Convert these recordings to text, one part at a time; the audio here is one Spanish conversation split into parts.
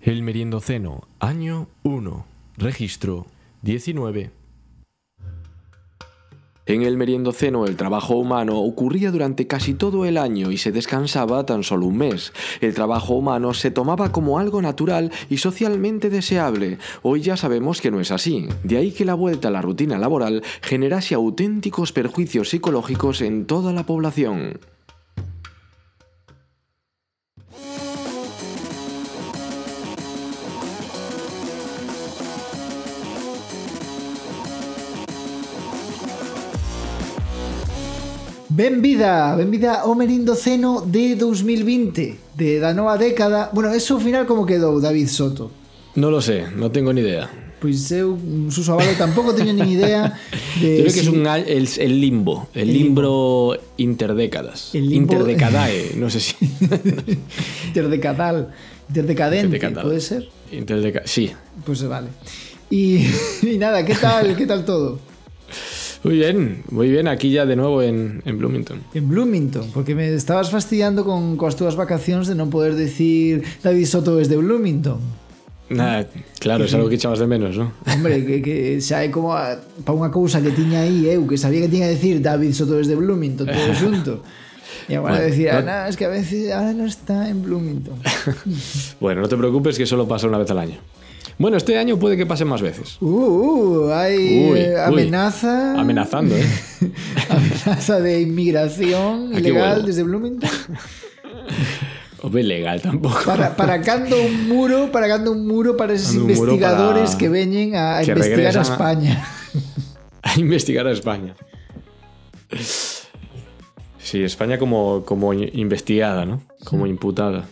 El Meriendoceno, año 1, registro 19. En el Meriendoceno el trabajo humano ocurría durante casi todo el año y se descansaba tan solo un mes. El trabajo humano se tomaba como algo natural y socialmente deseable. Hoy ya sabemos que no es así. De ahí que la vuelta a la rutina laboral generase auténticos perjuicios psicológicos en toda la población. Benvida, benvida ao Merindoceno de 2020 De da nova década Bueno, eso ao final como quedou, David Soto? No lo sé, no tengo ni idea. Pois eu, Suso Avalo, tampouco teño nin idea de Yo creo que es si- un, al- el, el limbo, el, El limbo interdécadas. El limbo- Interdecadae, no sé si. Interdecadal Interdecadente, Interdecadal. pode ser? Interdeca sí. Pues vale y, y nada, ¿qué tal, qué tal todo? Muy bien, muy bien. Aquí ya de nuevo en, en Bloomington. En Bloomington, porque me estabas fastidiando con coas túas vacacións de non poder decir David Soto es de Bloomington Nada, claro, es algo que echabas de menos, ¿no? Hombre, que, que é como para unha cousa que tiña aí eu, que sabía que tiña que decir David Soto desde Bloomington, todo xunto. E agora Bueno, decir, no- ah, no, es que a veces ahora no está en Bloomington. Bueno, no te preocupes que solo pasa una vez al año. Bueno, este año puede que pase más veces. Uh, uh Uy, uy. amenaza. Amenazando, ¿eh? amenaza de inmigración Aquí ilegal vuelvo. desde Bloomington. Hombre, legal tampoco. Para, para cando un muro, para cando un muro para esos un investigadores para- que veñen a que investigar a regresan a- España. A investigar a España. Sí, España como, como investigada, ¿no? Como imputada.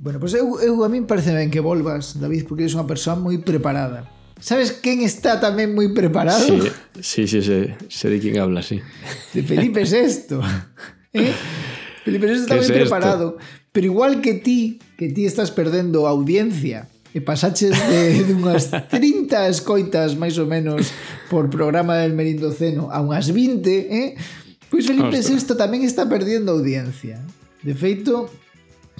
Bueno, pois pues eu, eu a min parece ben que volvas, David, porque eres unha persoa moi preparada. Sabes quen está tamén moi preparado? Sí, sí, sí, sé de quen habla, sí. De Felipe VI. ¿Eh? Felipe VI está moi es preparado. Esto? Pero igual que ti, que ti estás perdendo audiencia e pasaches de, de unhas 30 escoitas máis ou menos por programa del Merindoceno a unhas 20, eh? pois Felipe Ostras. VI tamén está perdendo audiencia. De feito,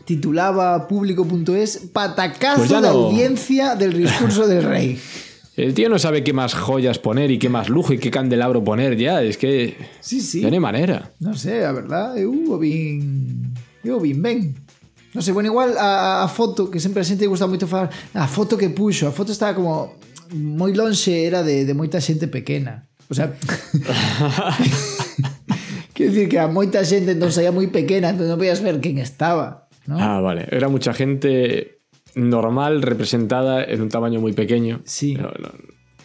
titulaba público.es patacazo pues no. de audiencia del discurso del rey. El tío no sabe qué más joyas poner y qué más lujo y qué candelabro poner ya. Es que. Sí, sí. Tiene manera. No sé, la verdad. Eu bin. Eu bin ben. No sé, bueno, igual a, a foto, que sempre a xente gusta moito falar, a foto que puxo, a foto estaba como moi lonxe, era de, de moita xente pequena. O sea... Quer dicir que a moita xente entón saía moi pequena, entón non podías ver quen estaba. ¿No? Ah, vale. Era mucha gente normal representada en un tamaño muy pequeño. Sí. No, no,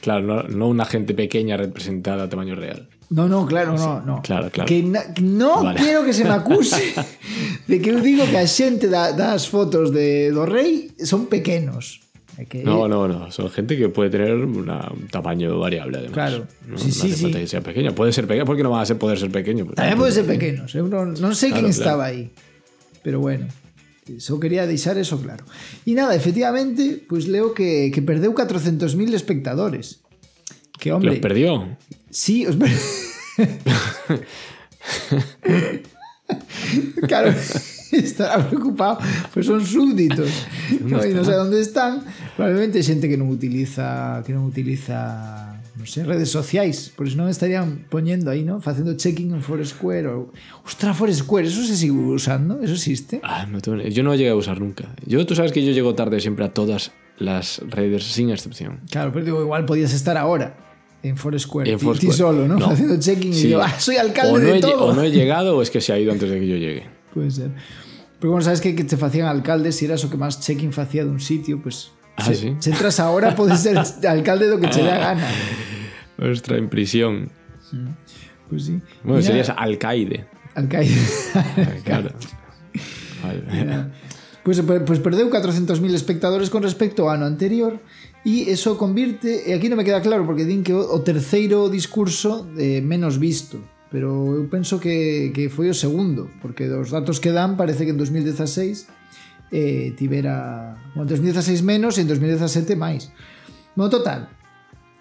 claro, no, no una gente pequeña representada a tamaño real. No, no, claro, no, no. claro, claro. Que no Vale. quero que se me acuse de que eu digo que a xente da, das fotos de do rei son pequenos. Que No, no, no. Son gente que puede tener una- un tamaño variable, además. Claro. No, Sí, no sí, hace falta sí. que sea pequeño. Puede ser pequeño. ¿Por qué no va a ser, poder ser pequeño? Tamén pode ser pequenos, eu non, non sei quen Claro, estaba aí. Pero bueno, só quería deixar eso claro. E nada, efectivamente, pois leo que, que perdeu 400.000 espectadores. Que Los hombre, perdió. sí, os per... claro, estará preocupado, pues son súbditos. No, e non sei onde están. Probablemente xente que non utiliza que non utiliza non sei, redes sociais, por iso non estarían poñendo aí, ¿no? Facendo checking en Foursquare ou Ostras, Foursquare, eso se sigue usando, eso existe. Ah, no yo no llegué a usar nunca. Yo, tú sabes que yo llego tarde siempre a todas las redes, sin excepción. Claro, pero digo, igual podías estar ahora en Foursquare, En ti- ti, Foursquare. solo, ¿no? No. Haciendo checking y digo, ah, soy alcalde o no, de he, todo. o no he llegado o es que se ha ido antes de que yo llegue. Puede ser. Pero como sabes que, que te facían alcaldes si eras o que más check-in facía de un sitio, pues Ah, se, sí? se entras ahora podes ser alcalde do que che dá gana. Ostras, en prisión. Pues sí. Bueno, Mira, serías alcaide. Alcaide. claro. Vale. Pues, pues perdeu 400.000 espectadores con respecto ao ano anterior e eso convirte, e aquí non me queda claro porque din que o, o terceiro discurso eh, menos visto, pero eu penso que, que foi o segundo, porque dos datos que dan parece que en 2016 eh, tibera, bueno, en 2016 menos e en 2017 máis. No total,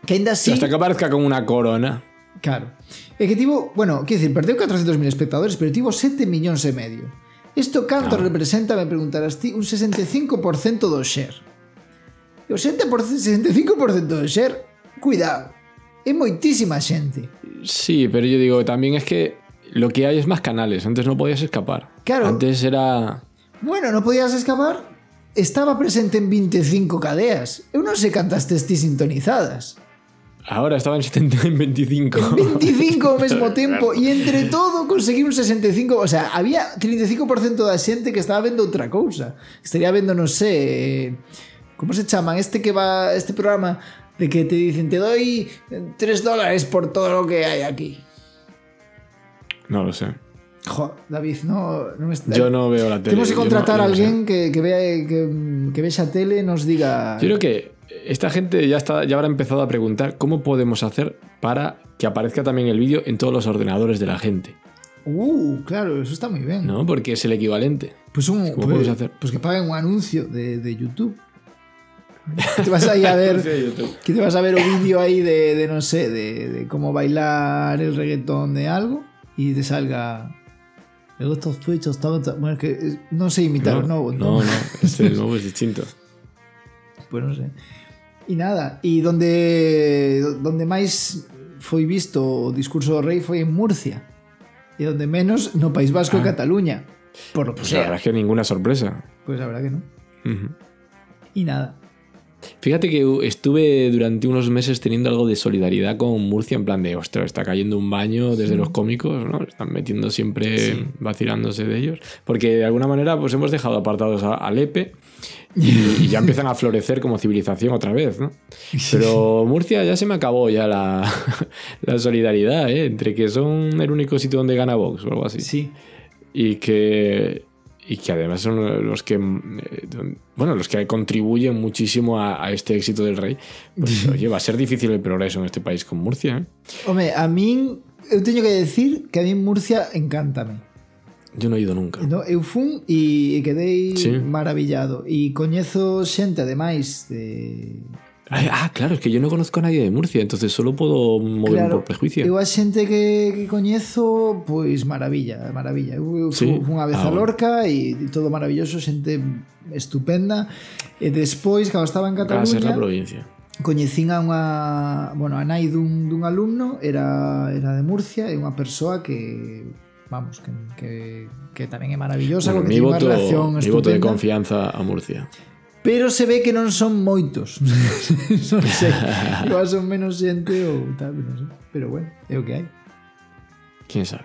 que ainda así Hasta que aparezca con una corona. Claro. É que tivo, bueno, quer dicir, perdeu 400.000 espectadores, pero tivo 7 millóns e medio. Isto canto Claro. representa, me preguntarás ti, un 65% do share. O 70%, 65% de ser, cuidado, é moitísima xente. Sí, pero yo digo, también es que lo que hay es más canales. Antes no podías escapar. Claro. Antes era. Bueno, non podías escapar, estaba presente en 25 cadeas. Eu non sei cantas sintonizadas. Ahora estaba en 70 en 25. 25 ao mesmo tempo e entre todo conseguí un 65, o sea, había 35% da xente que estaba vendo outra cousa. Estaría vendo, non sei, como se chaman este que va este programa de que te dicen te doy 3 dólares por todo lo que hay aquí. No lo sé. Jo, David, no, non está... Yo no veo la tele. Temos que no- contratar a no sé. alguén que, que vea que, que vexa tele nos diga Yo creo que esta gente ya, está, ya habrá empezado a preguntar cómo podemos hacer para que aparezca también el vídeo en todos los ordenadores de la gente. Uh, claro, eso está moi ben. ¿No? Porque es el equivalente. Pues, un, ¿Cómo pues, hacer? pues que paguen un anuncio de, de YouTube. Te vas ahí a ver que te vas a ver un vídeo ahí de, de no sé, de, de cómo bailar el reggaetón de algo y te salga estos fechos estaban tan-". bueno, es que eh, no sé imitar No, o no, no, no, este nuevo es distinto. pues no sé. Y nada, y donde donde máis foi visto o discurso do rei foi en Murcia. E donde menos no País Vasco e Ah. Cataluña. Por lo que Pues la sea. verdad es que ninguna sorpresa. Pues la verdad que no. Y nada. Fíjate que estuve durante unos meses teniendo algo de solidaridad con Murcia, en plan de, ostras, está cayendo un baño desde los cómicos, ¿no? Están metiendo siempre vacilándose de ellos. Porque de alguna manera, pues hemos dejado apartados a, a Lepe y, y ya empiezan a florecer como civilización otra vez, ¿no? Pero Murcia ya se me acabó ya la, la solidaridad, ¿eh? Entre que son el único sitio donde gana Vox o algo así Sí. y que y que además son los que eh, don- bueno los que contribuyen muchísimo a, a este éxito del rey pues oye va a ser difícil el progreso en este país con Murcia ¿eh? Home, a min eu teño que decir que a min Murcia encántame. yo no he ido nunca No, eu fun e quedei Sí. maravillado e coñezo xente ademais de Ah, claro, es que yo no conozco a nadie de Murcia, entonces solo puedo moverme claro, por prejuicio. Eu a xente que, que coñezo, pois pues, maravilla, maravilla. Eu, eu sí? unha vez ah, a Lorca e todo maravilloso, xente estupenda. E despois, cando estaba en Cataluña... a ser na provincia. Coñecín a unha, bueno, a nai dun, dun alumno, era, era de Murcia, e unha persoa que vamos, que, que, que tamén é maravillosa, bueno, que mi tiene voto, unha relación mi estupenda. Mi voto de confianza a Murcia. Pero se ve que non son moitos. non sei. Igual son menos xente ou tal, non sei. Pero bueno, é o que hai. quién sabe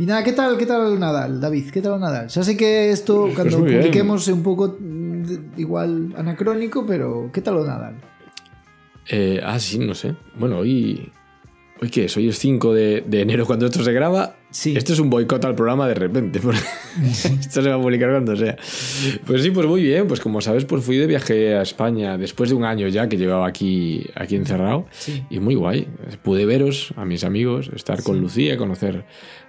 E nada, que tal, que tal o Nadal, David? Que tal o Nadal? Xa sei que isto cando Pues moi ben. publiquemos é un pouco mm, igual anacrónico, pero que tal o Nadal? Eh, ah sí no sé bueno hoy hoy qué es hoy es 5 de, de enero cuando esto se graba Sí. Esto es un boicot al programa de repente. Esto se va a publicar cuando sea. Pues sí, pues muy bien. Pues como sabes, pues fui de viaje a España después de un año ya que llevaba aquí, aquí encerrado. Sí. Y muy guay. Pude veros a mis amigos, estar con Lucía, conocer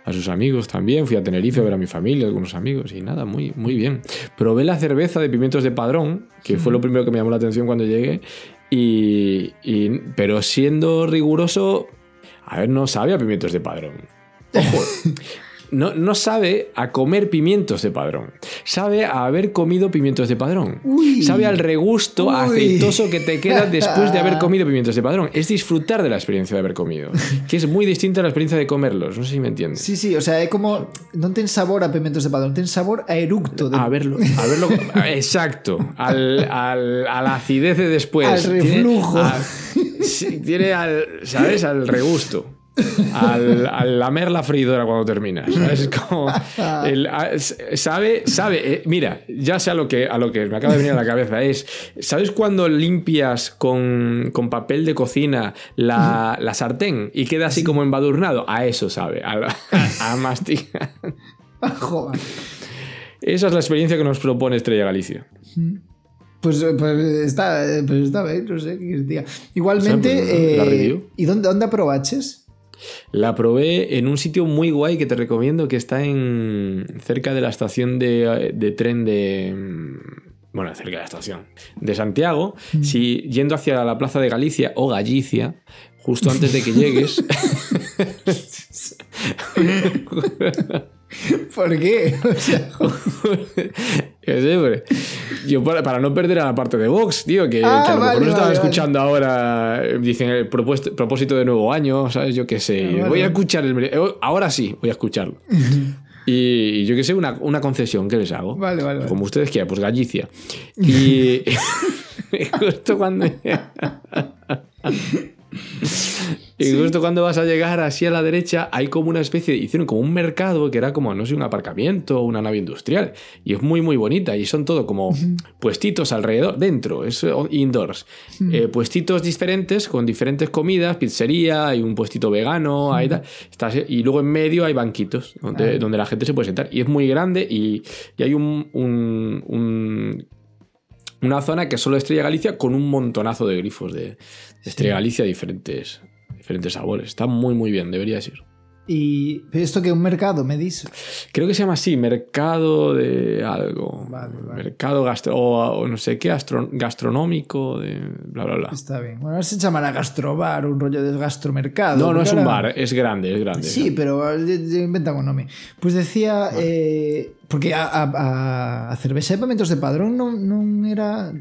a sus amigos también. Fui a Tenerife a ver a mi familia, algunos amigos. Y nada, muy, muy bien. Probé la cerveza de pimientos de padrón, que fue lo primero que me llamó la atención cuando llegué. Y, y- pero siendo riguroso, a ver, no sabe a pimientos de padrón. Ojo, no, no sabe a comer pimientos de padrón. Sabe a haber comido pimientos de padrón. Uy. sabe al regusto Uy. aceitoso que te queda después de haber comido pimientos de padrón. Es disfrutar de la experiencia de haber comido. Que es muy distinta a la experiencia de comerlos. No sé si me entiendes. Sí, sí, o sea, é como non ten sabor a pimentos de padrón, ten sabor a eructo de, A verlo, a verlo. Exacto. Al, al- a la acidez de después. Al reflujo. a- sí, tiene al, ¿sabes? Al regusto. Al, al lamer la freidora cuando terminas. ¿sabes? Es como. el- a- sabe, sabe. eh, mira, ya sé a lo, que, a lo que me acaba de venir a la cabeza. Es. ¿Sabes cuando limpias con, con papel de cocina la, la sartén y queda así como embadurnado? A eso sabe. A, a, a masticar. Joder. Esa es la experiencia que nos propone Estrella Galicia. Pues, pues está, pues está non sei que queres diga. Igualmente, O sea, pues, la eh, review. ¿y dónde, dónde aprobaches? La probé en un sitio muy guay que te recomiendo que está en cerca de la estación de, de tren de mm, bueno, cerca de la estación de Santiago, si yendo hacia la plaza de Galicia o Galicia, justo antes de que llegues, ¿Por qué? O sea, siempre. Yo para, para no perder a la parte de Vox, tío, que, Ah, que a lo mejor vale, lo estaban vale, vale. escuchando ahora, eh, dicen el propuesto- propósito de nuevo año, ¿sabes? Yo qué sé. Ah, voy a escuchar el. eh, Ahora sí, voy a escucharlo. y yo qué sé, una, una concesión que les hago. Vale, vale. Como ustedes quieran, pues Galicia. Y justo cuando. Y justo cuando vas a llegar así a la derecha, hay como una especie, de- hicieron como un mercado que era como, no sé, un aparcamiento o una nave industrial. Y es muy, muy bonita. Y son todo como puestitos alrededor, dentro, es eh, indoors. Eh, puestitos diferentes con diferentes comidas, pizzería, hay un puestito vegano, hay tal. Estás- y luego en medio hay banquitos donde, donde la gente se puede sentar. Y es muy grande y, y hay un- un- un una zona que solo Estrella Galicia con un montonazo de grifos de, Estrella Galicia diferentes, diferentes sabores. Está muy, muy bien, debería ser. Y esto que es un mercado, me dices. Creo que se llama así, mercado de algo. Vale, vale. Mercado gastro, o, o no sé qué, astro- gastronómico, de bla, bla, bla. Está bien. Bueno, ahora se llamará gastrobar, un rollo de gastromercado. No, no es un bar, es grande, es grande. Sí, pero eh, inventan un nome. Pues decía, eh, porque a, a, a, a cervexa de pamentos de padrón non, non era...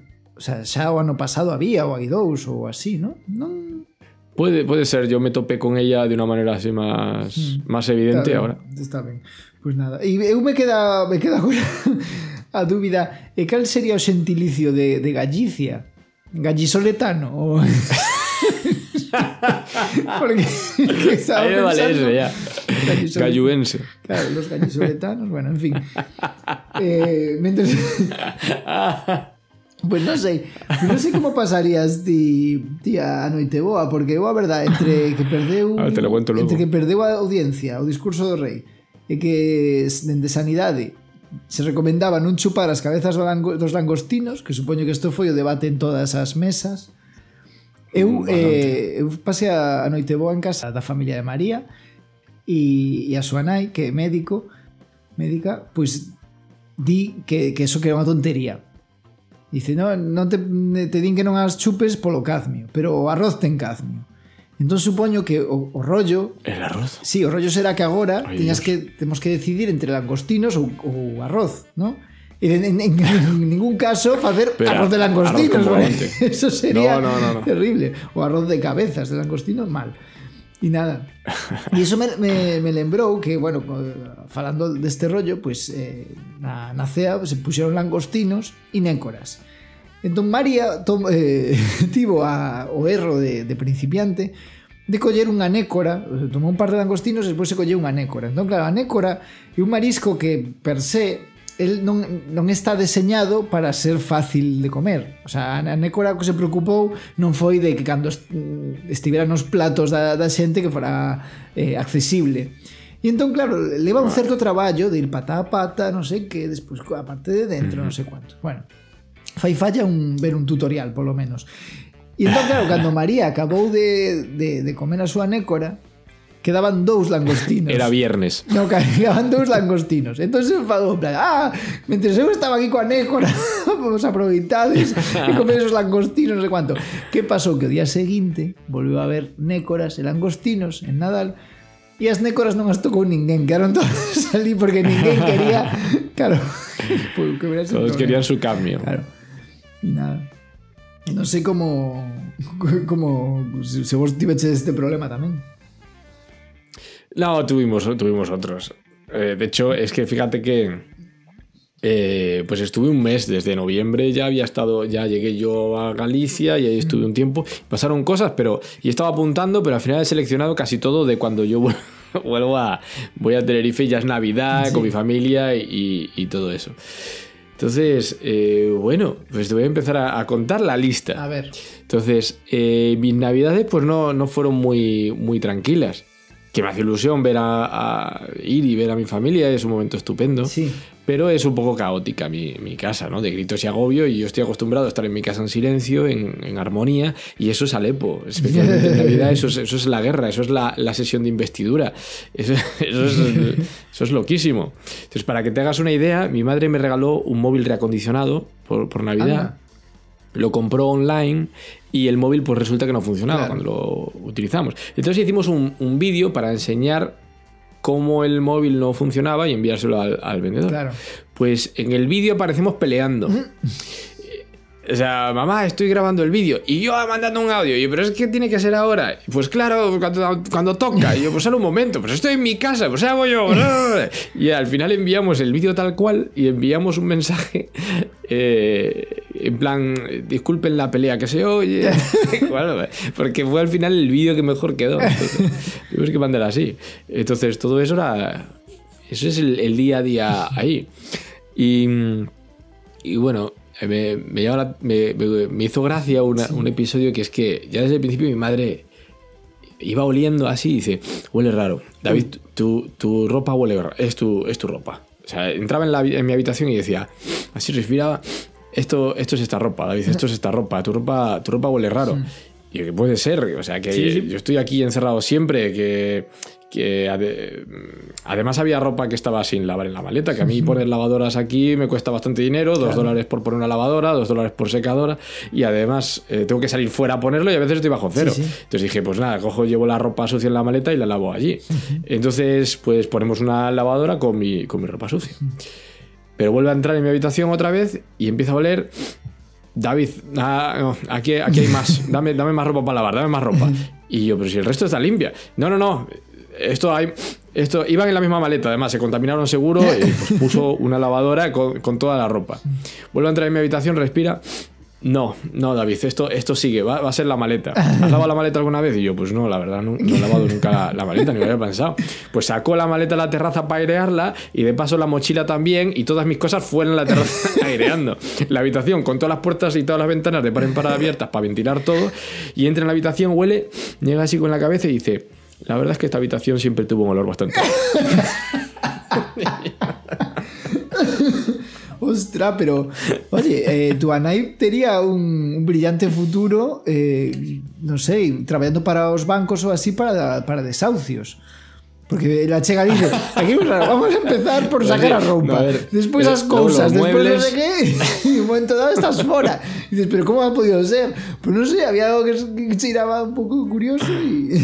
O sea, xa o ano pasado había, ou hai dous, ou así, non? Non... Puede, puede ser, yo me topé con ella de una manera así más, más evidente Está ahora. ben, Está ben. Pois nada. E eu me queda, me queda agora a dúbida. E cal sería o xentilicio de, de Galicia? Gallisoletano? O... Porque que estaba Ahí me vale pensando- eso ya. Galluense. Claro, los gallisoletanos, bueno, en fin. Eh, mientras... Pues non sei, non sei como pasarías ti, ti a noite boa, porque eu a verdade, entre que perdeu a ver, te lo cuento luego. entre que perdeu a audiencia, o discurso do rei, e que dende sanidade se recomendaba non chupar as cabezas dos langostinos, que supoño que isto foi o debate en todas as mesas. Eu, mm, eh, eu pasei a noite boa en casa da familia de María e, e a súa nai, que é médico, médica, pois di que, que eso que era unha tontería, Dice, no, non te, te din que non as chupes polo cadmio, pero o arroz ten cadmio. Entón supoño que o, o rollo... El arroz? Sí, o rollo será que agora Ay, teñas Dios. que, temos que decidir entre langostinos ou, ou arroz, non? E en, en, en, en ningún caso facer Pero, arroz de langostinos, arroz ¿vale? Eso sería no, no, no, no. terrible. O arroz de cabezas de langostino, mal. E nada. E iso me, me, me lembrou que, bueno, eh, falando deste rollo, pues, eh, na, na cea se puxeron langostinos e nécoras. Entón María tom, eh, tivo a, o erro de, de principiante de coller unha nécora, tomou un par de langostinos e despois se colleu unha nécora. Entón, claro, a nécora é un marisco que per se el non, non está deseñado para ser fácil de comer. O sea, a Nécora que se preocupou non foi de que cando mm, estivera nos platos da, da xente que fora eh, accesible. E entón, claro, leva un certo traballo de ir pata a pata, non sei que, despois a parte de dentro, non sei cuánto. Bueno, fai falla un, ver un tutorial, polo menos. E entón, claro, cando María acabou de, de, de comer a súa nécora, quedaban dous langostinos. Era viernes. No, quedaban dous langostinos. Entón se enfadou, en plan, ah, mentre eu estaba aquí coa nécora, vos aproveitades e comedes os langostinos, non sei cuánto. Que pasou? Que o día seguinte volveu a haber nécoras e langostinos en Nadal e as nécoras non as tocou ninguén, quedaron todas ali porque ninguén quería, claro, pues, que Todos problema. querían su cambio. Claro. Y nada. Non sei como como se se vos tiveches este problema tamén. No, tuvimos, tuvimos otros. Eh, de hecho, es que fíjate que eh, pues estuve un mes desde noviembre, ya había estado, ya llegué yo a Galicia y ahí estuve un tiempo. Pasaron cosas, pero y estaba apuntando, pero al final he seleccionado casi todo de cuando yo vuel- vuelvo a voy a Tenerife, ya es Navidad con mi familia y, y todo eso. Entonces, eh, bueno, pues te voy a empezar a, a contar la lista. A ver. Entonces, eh, mis navidades pues no, no fueron muy, muy tranquilas. Que me hace ilusión ver a, a ir y ver a mi familia, es un momento estupendo. Sí. Pero es un poco caótica mi, mi casa, ¿no? De gritos y agobio. Y yo estoy acostumbrado a estar en mi casa en silencio, en, en armonía. Y eso es Alepo, especialmente en Navidad. Eso es, eso es la guerra, eso es la, la sesión de investidura. Eso, eso es, eso es loquísimo. Entonces, para que te hagas una idea, mi madre me regaló un móvil reacondicionado por, por Navidad Anda. Lo compró online y el móvil pues resulta que no funcionaba Claro. cuando lo utilizamos. Entonces hicimos un, un vídeo para enseñar cómo el móvil no funcionaba y enviárselo al, al vendedor. Claro. Pues en el vídeo aparecemos peleando. O sea, mamá, estoy grabando el vídeo y yo mandando un audio. Y yo, pero es que tiene que ser ahora. Pues claro, cuando, cuando toca. Y yo, pues solo un momento, pues estoy en mi casa, pues hago yo. Y al final enviamos el vídeo tal cual y enviamos un mensaje eh, en plan, disculpen la pelea que se oye. Bueno, porque fue al final el vídeo que mejor quedó. Entonces, tuvimos que mandar así. Entonces, todo eso era. Eso es el, el día a día ahí. Y, y bueno, me, me, llama la- me- hizo gracia una- un episodio que es que ya desde el principio mi madre iba oliendo así y dice, huele raro. David, tu, tu ropa huele raro. Es tu, es tu ropa. O sea, entraba en, la, habi- en mi habitación y decía, así respiraba, esto, esto es esta ropa, David, esto es esta ropa. Tu ropa, tu ropa huele raro. Y que puede ser, o sea, que Sí, sí. yo estoy aquí encerrado siempre, que, que ade- además había ropa que estaba sin lavar en la maleta, que a mí poner lavadoras aquí me cuesta bastante dinero, dos dólares por poner una lavadora, dos dólares por secadora, y además eh, tengo que salir fuera a ponerlo y a veces estoy bajo cero. sí. Entonces dije, pues nada, cojo, llevo la ropa sucia en la maleta y la lavo allí. Entonces, pues ponemos una lavadora con mi, con mi ropa sucia. Pero vuelve a entrar en mi habitación otra vez y empieza a oler. David, ah, no, aquí, aquí hay más. Dame, dame más ropa para lavar, dame más ropa. Y yo, pero si el resto está limpia. No, no, no. Esto hay. Esto iban en la misma maleta, además se contaminaron seguro y pues puso una lavadora con, con toda la ropa. Vuelve a entrar en mi habitación, respira. No, no, David, esto, esto sigue, va, va a ser la maleta. ¿Has lavado la maleta alguna vez? Y yo, pues no, la verdad, no, no he lavado nunca la, la maleta, ni lo había pensado. Pues sacó la maleta a la terraza para airearla y de paso la mochila también y todas mis cosas fueron en la terraza aireando. La habitación con todas las puertas y todas las ventanas de par en par abiertas para ventilar todo y entra en la habitación, huele, llega así con la cabeza y dice, la verdad es que esta habitación siempre tuvo un olor bastante... Ostras, pero oye, eh, tu Anai tenía un, un brillante futuro, eh, no sé, trabajando para los bancos o así para, para desahucios. Porque la chega dice, aquí vamos a empezar por sacar a sí, roupa, no, a ver, los cosas, después no muebles- sé qué, y un momento dado estás fuera. Y dices, pero ¿cómo ha podido ser? Pues no sé, había algo que se iraba un poco curioso y...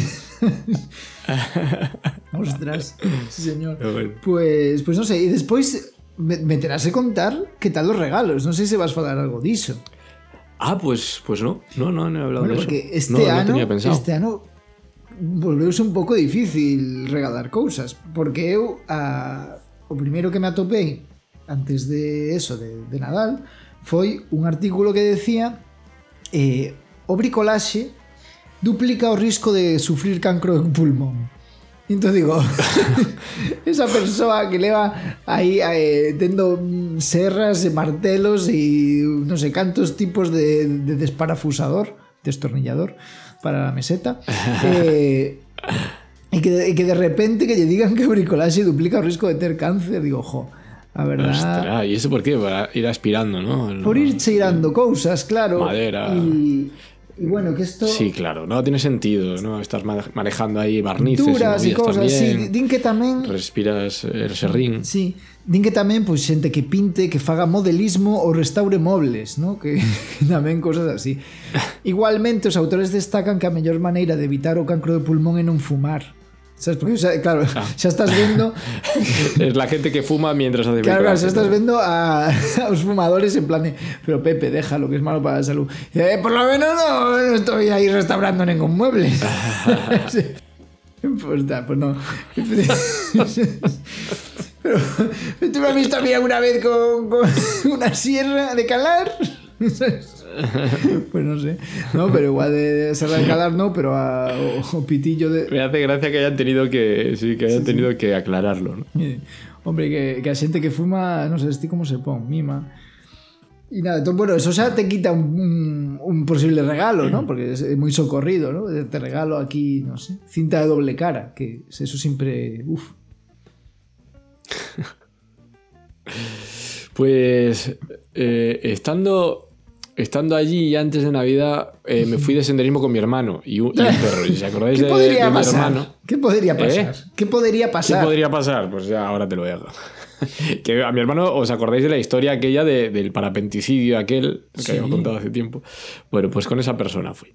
Ostras, sí señor. Pues, pues no sé, y despois me terase contar que tal os regalos, non sei se vas falar algo diso. Ah, pues, pues no, no, no, no he hablado bueno, de porque eso. este no, ano, no tenía pensado. este ano volveuse un pouco difícil regalar cousas, porque eu a, o primeiro que me atopei antes de eso, de, de Nadal, foi un artículo que decía eh, o bricolaxe duplica o risco de sufrir cancro de pulmón. E entón digo, esa persoa que leva aí eh, tendo serras e martelos e non sei cantos tipos de, de desparafusador, destornillador para a meseta, eh, e que, e que de repente que lle digan que o bricolaxe duplica o risco de ter cáncer, digo, jo, a verdad... Ostras, ¿y eso por qué? Para ir aspirando, ¿no? Por ir cheirando cousas, claro. Madera. Y, Y bueno, que esto. Sí, claro, no tiene sentido, ¿no? Estás manejando ahí barnices Duras e cosas, tamén. sí. Din que tamén... Respiras eh, el serrín. Sí, din que tamén, pois, pues, xente que pinte, que faga modelismo ou restaure mobles, ¿no? Que, también tamén cosas así. Igualmente, os autores destacan que a mellor maneira de evitar o cancro de pulmón é non fumar. Sabes? Porque, o sea, claro, xa estás vendo es la gente que fuma mientras hace Claro, claro, xa estás ¿no? vendo a, a os fumadores en plan de, pero Pepe, déjalo, que es malo para la salud. "Eh, por lo menos no, no estoy ahí restaurando ningún mueble. Sí. Pues, ta, pues no. Pero tú me has visto a mí alguna vez con, con una sierra de calar. Pues no sé. No, pero igual de de calar no, pero a, o, o pitillo de. Me hace gracia que hayan tenido que, sí, que hayan tenido que aclararlo, ¿no? Hombre, que, que a xente que fuma, non sei, este como se pon, mima. E nada, entón, bueno, eso xa te quita un, posible regalo, ¿no? Porque é moi socorrido, ¿no? Te regalo aquí, no sé, cinta de doble cara, que eso siempre, uf. Pues eh, estando, estando allí antes de Navidad, eh, me fui de senderismo con mi hermano y un, y un perro. ¿Y ¿Se acordáis ¿Qué de, podría de mi pasar? hermano? ¿Qué podría pasar? ¿Qué podría ¿Qué pasar? podría pasar? Pues ya ahora te lo dejo. que a mi hermano, ¿os acordáis de la historia aquella de- del parapenticidio aquel que Sí. habíamos contado hace tiempo? Bueno, pues con esa persona fui.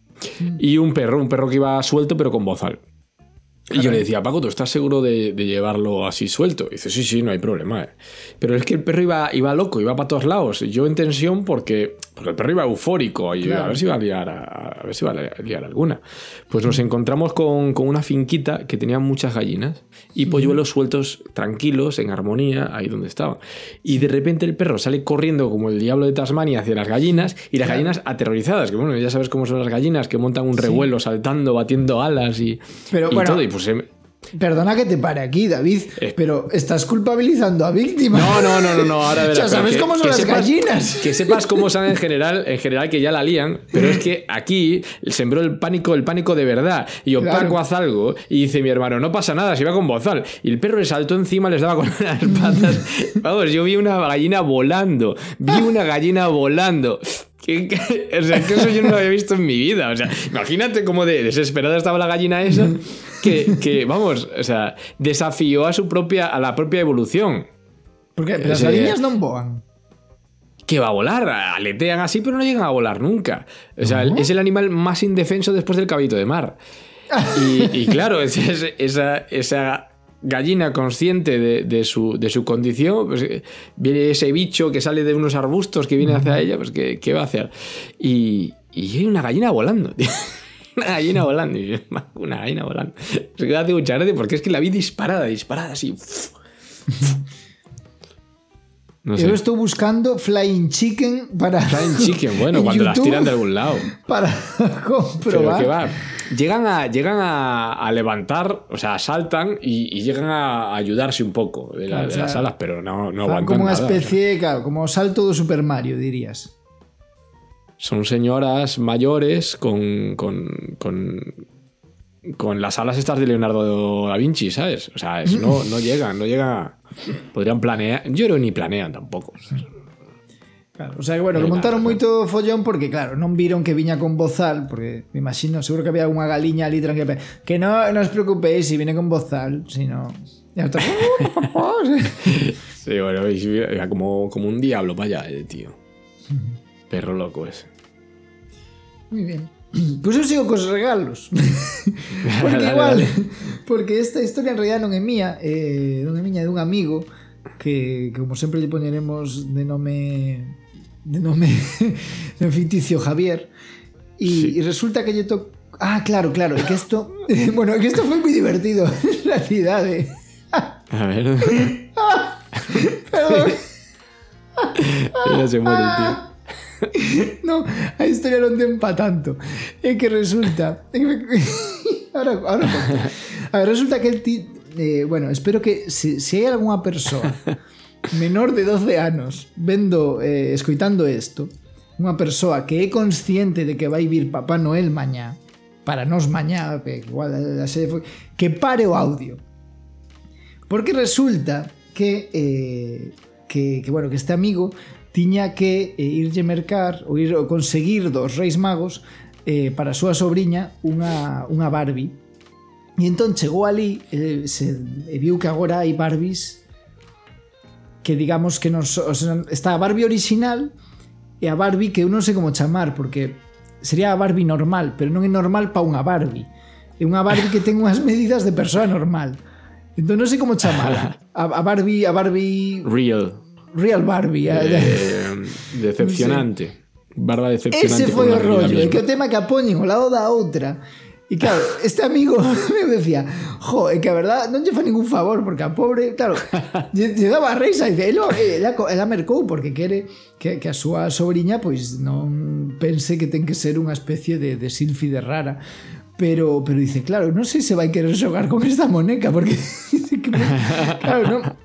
Y un perro, un perro que iba suelto pero con bozal. Y yo le decía, Paco, ¿tú estás seguro de, de llevarlo así suelto? Y dice, sí, sí, no hay problema. eh". Pero es que el perro iba, iba loco, iba para todos lados. Yo en tensión porque, porque el perro iba eufórico. Y Claro. a ver si iba a liar, a, a ver si iba a liar alguna. Pues nos encontramos con, con una finquita que tenía muchas gallinas y polluelos sueltos tranquilos, en armonía, ahí donde estaban. Y de repente el perro sale corriendo como el diablo de Tasmania hacia las gallinas y las gallinas aterrorizadas, que bueno, ya sabes cómo son las gallinas, que montan un revuelo saltando, batiendo alas y, Pero y bueno, todo. Y pues Perdona que te pare aquí, David, Eh. pero estás culpabilizando a víctimas. No, no, no, no, no, ahora verás. Ya pero sabes que- cómo son que las sepas- gallinas. Que sepas cómo son en general, en general que ya la lían, pero es que aquí sembró el pánico, el pánico de verdad. Y yo, Claro. Paco, haz algo. Y dice mi hermano, no pasa nada, se iba con bozal. Y el perro le saltó encima, les daba con las patas. Vamos, yo vi una gallina volando. Vi una gallina volando. O sea, que eso yo no lo había visto en mi vida. O sea, imagínate cómo de desesperada estaba la gallina esa, que, que, vamos, o sea, desafió a su propia, a la propia evolución. Porque las Ese- gallinas no boan. que va a volar, aletean así, pero no llegan a volar nunca. O sea, es el animal más indefenso después del caballito de mar. Y, y claro, es- es- esa, esa gallina consciente de, de su, de su condición, pues eh, viene ese bicho que sale de unos arbustos que viene hacia ella, pues ¿qué, qué va a hacer? Y, y hay una gallina volando, tío. Una gallina volando. Una gallina volando. Se queda hace mucha gracia porque es que la vi disparada, disparada así. No sé. Yo estoy buscando Flying Chicken para. Flying chicken, bueno, en cuando las tiran de algún lado. Para Pero comprobar. que va. Llegan a, llegan a, a levantar, o sea, saltan y, y llegan a ayudarse un poco de, la- Claro, de o sea, las alas, pero no, no aguantan como una nada, o sea. especie, claro, como salto de Super Mario, dirías. Son señoras mayores con, con, con, con las alas estas de Leonardo da Vinci, ¿sabes? O sea, es- no, no llegan, no llegan. a- Podrían planear. Yo creo que ni planean tampoco. Claro, o sea que bueno, que montaron moito follón porque claro, non viron que viña con bozal, porque me imagino, seguro que había unha galiña ali tranquila, que no, no os preocupéis si viene con bozal, sino ya está. Sí, bueno, era como, como un diablo para allá, eh, tío. Perro loco ese. Muy bien. Pues eu sigo cos regalos. porque Dale, igual, dale. porque esta historia en realidad non é mía, eh, non é miña, é dun amigo que, que como sempre lle poñeremos de nome de nome de ficticio Javier y, y resulta que lle to... Ah, claro, claro, que esto bueno, que esto foi moi divertido en realidad, eh. A ver. Perdón. ya se muere tío. No, a historia non ten pa tanto. É que resulta... ahora, ahora. A ver, resulta que el ti... eh, bueno, espero que si, si hai algunha persoa menor de 12 anos vendo, eh, escoitando isto, unha persoa que é consciente de que vai vir Papá Noel mañá, para nos mañá, que igual eh, a serie foi, que pare o audio. Porque resulta que eh, que, que bueno, que este amigo tiña que eh, irlle mercar ou ir ou conseguir dos Reis Magos eh, para a súa sobrinha unha, unha Barbie. E entón chegou ali, eh, se, e viu que agora hai Barbies que digamos que nos o sea, está a Barbie original e a Barbie que eu non sei como chamar porque sería a Barbie normal, pero non é normal para unha Barbie. É unha Barbie que ten unhas medidas de persoa normal. Entón non sei como chamala. A, a Barbie, a Barbie Real. Real Barbie. Eh, decepcionante. Barba decepcionante. Ese foi o rollo, que o tema que a poñen ao lado da outra E claro, este amigo me decía, jo, é que a verdad non lle fa ningún favor, porque a pobre, claro, lle, lle daba reisa, e dice, ela, ela, ela mercou porque quere que, que a súa sobrinha pois non pense que ten que ser unha especie de, de silfi de rara. Pero, pero dice, claro, non sei se vai querer xogar con esta moneca, porque claro,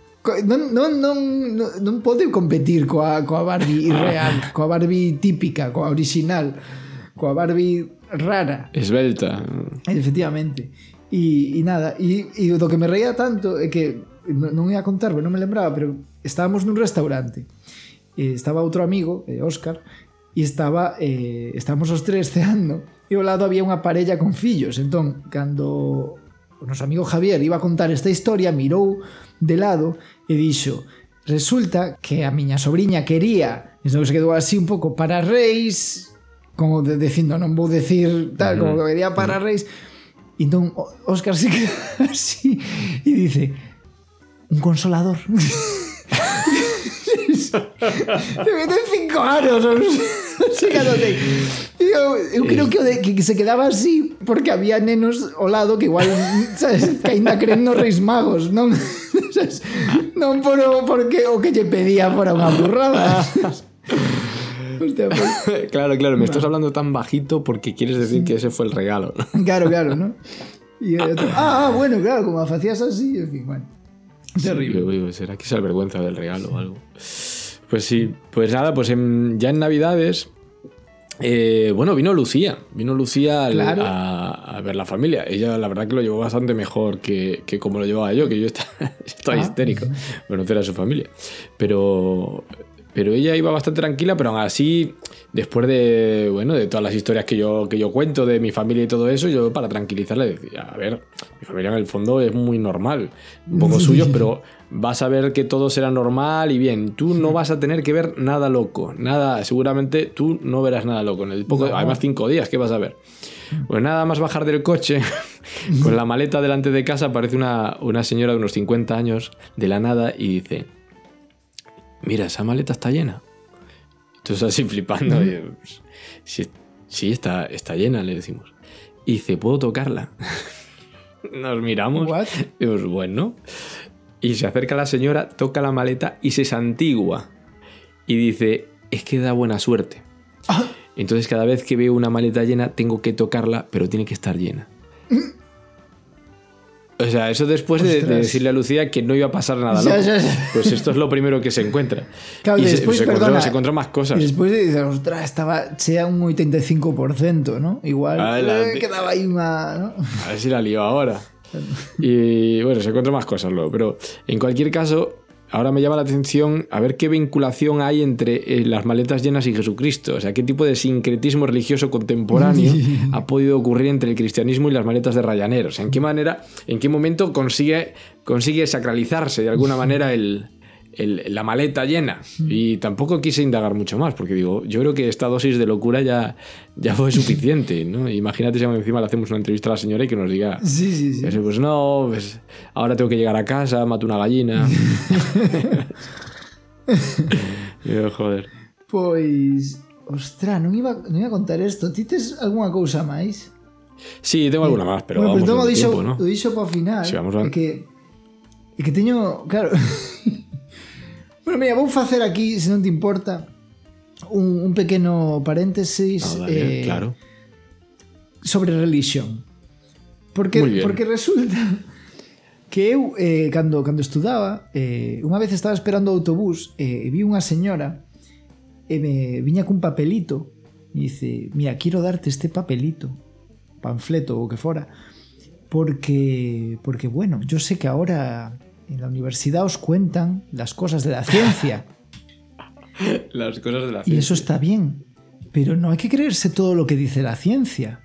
non, non, non, non, non pode competir coa, coa Barbie irreal, coa Barbie típica, coa original, coa Barbie rara. Esbelta. Efectivamente. E, e nada, e, e do que me reía tanto é que non ia contar, non me lembraba, pero estábamos nun restaurante. E estaba outro amigo, eh, Óscar, e estaba eh, estábamos os tres ceando e ao lado había unha parella con fillos. Entón, cando o noso amigo Javier iba a contar esta historia, mirou de lado e dixo resulta que a miña sobrinha quería, e non se quedou así un pouco para reis, como de, dicindo non vou decir tal, como que vería para. Reis. E entón Óscar se queda así e dice un consolador Se meten cinco anos sei eu, eu creo que, o de, que se quedaba así porque había nenos ao lado que igual sabes, que ainda creen nos reis magos non, sabes, non por, porque o que lle pedía fora unha burrada. sabes? Hostia, pues, claro, claro, me estás hablando tan bajito porque quieres decir que ese fue el regalo. ¿no? claro, claro, ¿no? Y el otro, ah, ah, bueno, claro, como facías así, en fin, bueno. Terrible. Digo, ¿Será que es vergüenza del regalo o algo? Pues sí, pues nada, pues en- ya en Navidades, eh, bueno, vino Lucía, vino Lucía Claro. a, a ver la familia. Ella la verdad que lo llevó bastante mejor que, que como lo llevaba yo, que yo estaba, estaba Ah. histérico, conocer a su familia. Pero, pero ella iba bastante tranquila, pero aún así, después de, bueno, de todas las historias que yo, que yo cuento de mi familia y todo eso, yo para tranquilizarla decía, a ver, mi familia en el fondo es muy normal, un poco suyos, pero vas a ver que todo será normal y bien. Tú no vas a tener que ver nada loco, nada, seguramente tú no verás nada loco. En el poco, No. además cinco días, ¿qué vas a ver? Pues nada más bajar del coche, con la maleta delante de casa, aparece una, una señora de unos 50 años de la nada y dice, mira, esa maleta está llena. Entonces así flipando, y, sí, sí, está, está llena, le decimos. Y dice, ¿puedo tocarla? Nos miramos. What? Y pues bueno. Y se acerca la señora, toca la maleta y se santigua. Y dice, es que da buena suerte. Entonces cada vez que veo una maleta llena tengo que tocarla, pero tiene que estar llena. O sea, eso después de, decirle a Lucía que no iba a pasar nada loco. ya, ya. Pues esto es lo primero que se encuentra. Claro, y se- después, se, encontró, perdona, se encontró más cosas. Y después dices, ostras, estaba, sea un 85%, ¿no? Igual eh, quedaba ahí una... ¿no? A ver si la lío ahora. Y bueno, se encuentran más cosas luego. Pero en cualquier caso, ahora me llama la atención a ver qué vinculación hay entre eh, las maletas llenas y Jesucristo. O sea, qué tipo de sincretismo religioso contemporáneo ha podido ocurrir entre el cristianismo y las maletas de Ryanair. O sea, en qué manera, en qué momento consigue, consigue sacralizarse de alguna manera el. El- la maleta llena y tampoco quise indagar mucho más porque digo yo creo que esta dosis de locura ya, ya fue suficiente ¿no? imagínate si encima le hacemos una entrevista a la señora y que nos diga Sí, sí, sí. pues no, pues ahora tengo que llegar a casa, mato una gallina. Joder. Pois, ostras, non iba, non iba a contar isto. Ti tes algunha cousa máis? Sí, tengo alguna más, pero bueno, vamos dixo, tiempo, ¿no? o dixo para o final. Sí, vamos a- que, que teño, claro... Bueno, mira, vou facer aquí, se non te importa, un, un pequeno paréntesis ah, No, dale, eh, claro. sobre religión. Porque, porque resulta que eu, eh, cando, cando estudaba, eh, unha vez estaba esperando o autobús eh, e vi unha señora e me viña cun papelito e dice, mira, quiero darte este papelito, panfleto ou o que fora, porque, porque bueno, yo sé que ahora en la universidad os cuentan las cosas de la ciencia. Las cosas de la Y eso está bien, pero no hay que creerse todo lo que dice la ciencia.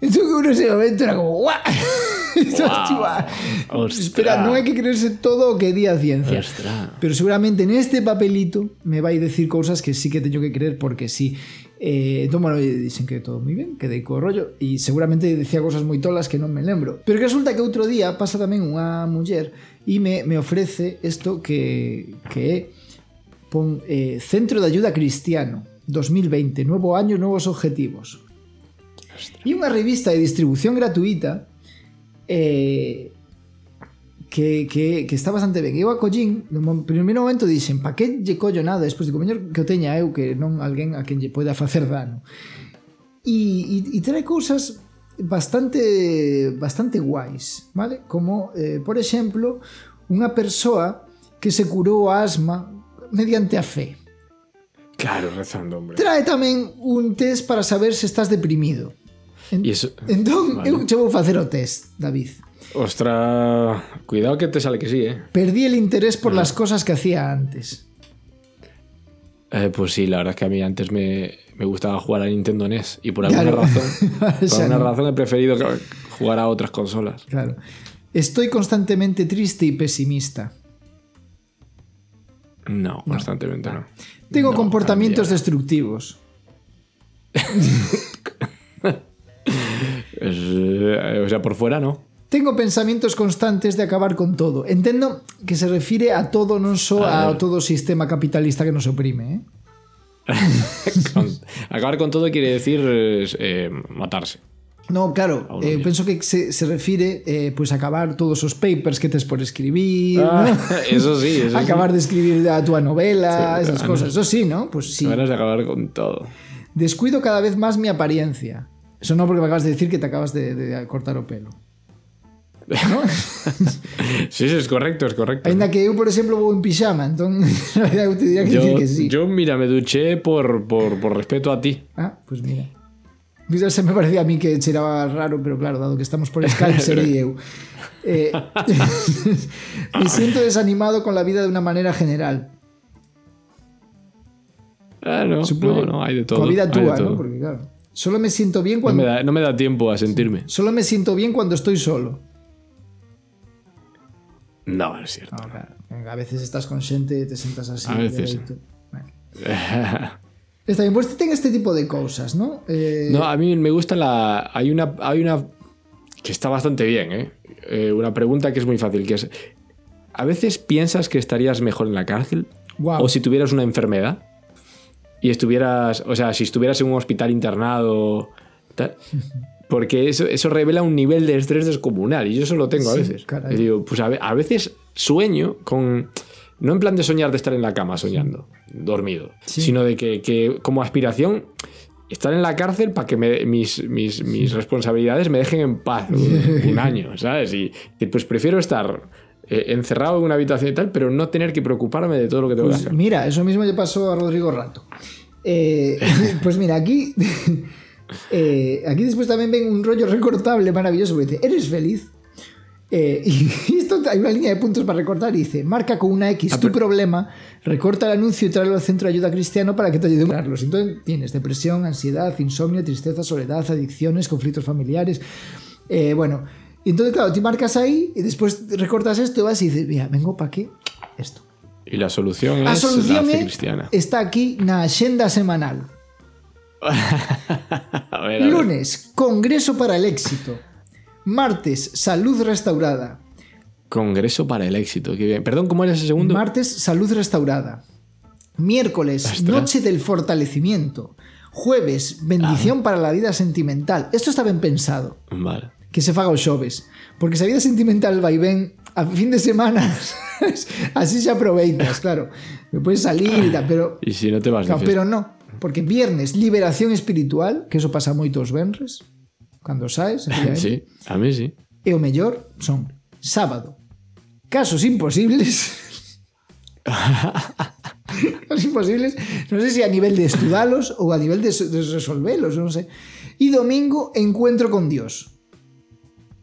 Entonces uno en ese momento era como, ¡guau! Ostras. Espera, no hay que creerse todo lo que diga ciencia. Ostras. Pero seguramente en este papelito me va a decir cosas que sí que tengo que creer porque sí. Eh, entón, bueno, dicen que todo moi ben, que co rollo e seguramente decía cosas moi tolas que non me lembro. Pero que resulta que outro día pasa tamén unha muller e me, me ofrece isto que, que é pon, eh, Centro de Ayuda Cristiano 2020, novo año, novos objetivos. E unha revista de distribución gratuita eh, que, que, que está bastante ben. Eu a collín, no primeiro momento dixen, pa que lle collo nada? Despois digo, mellor que o teña eu, que non alguén a quen lle poida facer dano. E, e, e trae cousas bastante bastante guais, vale? Como, eh, por exemplo, unha persoa que se curou a asma mediante a fe. Claro, rezando, hombre. Trae tamén un test para saber se estás deprimido. En, y eso, entón, vale. eu che vou facer o test, David. Ostra, cuidado que te sale que sí, eh. Perdí el interés por ah. las cosas que hacía antes. Eh, pues sí, la verdad es que a mí antes me, me gustaba jugar a Nintendo NES y por alguna Claro. razón, por alguna no. razón he preferido jugar a otras consolas. Claro. Estoy constantemente triste y pesimista. No, constantemente no. Tengo No, comportamientos destructivos. Es- o sea, por fuera no. Tengo pensamientos constantes de acabar con todo. Entendo que se refire a todo, non só A a todo sistema capitalista que nos oprime, eh? Con- acabar con todo quiere decir eh, matarse. No, claro, eh, bien. penso que se, se refire eh, pues acabar todos os papers que tes por escribir, Ah, ¿no? eso sí, eso acabar de escribir a túa novela, Sí, esas ah, cosas. Eso sí, ¿no? Pues sí. sí. Ganas de acabar con todo. Descuido cada vez más mi apariencia. Eso no porque me acabas de decir que te acabas de, de cortar o pelo. ¿No? Sí, sí, es correcto, es correcto. Ainda que eu, por exemplo, vou en pijama, te diría que Yo, decir que sí. yo, mira, me duché por, por, por respeto a ti. Ah, pues mira. Mira, se me parecía a mí que cheiraba raro, pero claro, dado que estamos por Skype, sería eu. Eh, me siento desanimado con la vida de una manera general. Ah, no, Supongo- no, no, hay de todo. Con la vida todo. ¿no? Porque claro, solo me siento bien No cuando me, da, no me da tiempo a sentirme. solo me siento bien cuando estoy solo. No, es cierto. No, a veces estás con xente e te sentas así. A veces. Está bien, pues ten este tipo de cosas, ¿no? Eh, No, a mí me gusta la. Hay una. Hay una. que está bastante bien, ¿eh? Eh, Una pregunta que es muy fácil, que es. ¿A veces piensas que estarías mejor en la cárcel? Guau. ¿O si tuvieras una enfermedad? Y estuvieras. O sea, si estuvieras en un hospital internado. tal, porque eso, eso revela un nivel de estrés descomunal. Y yo eso lo tengo a Sí, veces. caray. Y digo, pues a, a veces sueño con. No en plan de soñar de estar en la cama soñando, dormido, Sí. sino de que, que como aspiración estar en la cárcel para que me- mis, mis, mis responsabilidades me dejen en paz un, un año, ¿sabes? Y, y pues prefiero estar eh, encerrado en una habitación y tal, pero no tener que preocuparme de todo lo que tengo Pues que hacer. mira, eso mismo le pasó a Rodrigo Rato. Eh, pues mira, aquí. eh, aquí después también ven un rollo recortable maravilloso. porque dice: ¿Eres feliz? Eh, y esto hay una línea de puntos para recortar y dice: Marca con una X tu problema, recorta el anuncio y tráelo al centro de ayuda cristiano para que te ayude a curarlos. Entonces tienes depresión, ansiedad, insomnio, tristeza, soledad, adicciones, conflictos familiares. Eh, bueno, y entonces, claro, te marcas ahí y después recortas esto y vas y dices: Mira, vengo para qué esto. Y la solución A es solución la fe cristiana. está aquí na axenda semanal. A ver, a ver. Lunes, Congreso para el éxito. Martes, Salud restaurada. Congreso para el éxito. Qué bien. Perdón, ¿cómo era ese segundo? Martes, Salud restaurada. Miércoles. Noche del fortalecimiento. Jueves, bendición para la vida sentimental. Esto está ben pensado. Vale. Que se faga os xoves. Porque se a vida sentimental vai ben a fin de semana así se aproveitas, claro. Me puedes salir y tal, pero Y si no te vas de Claro, fiesta. pero no, porque viernes liberación espiritual, que eso pasa moitos venres, cando saes, Sí, a mí sí. e o mellor son sábado, casos imposibles. casos imposibles, non sei se a nivel de estudalos ou a nivel de, de resolvelos, non sei. E domingo encuentro con Dios.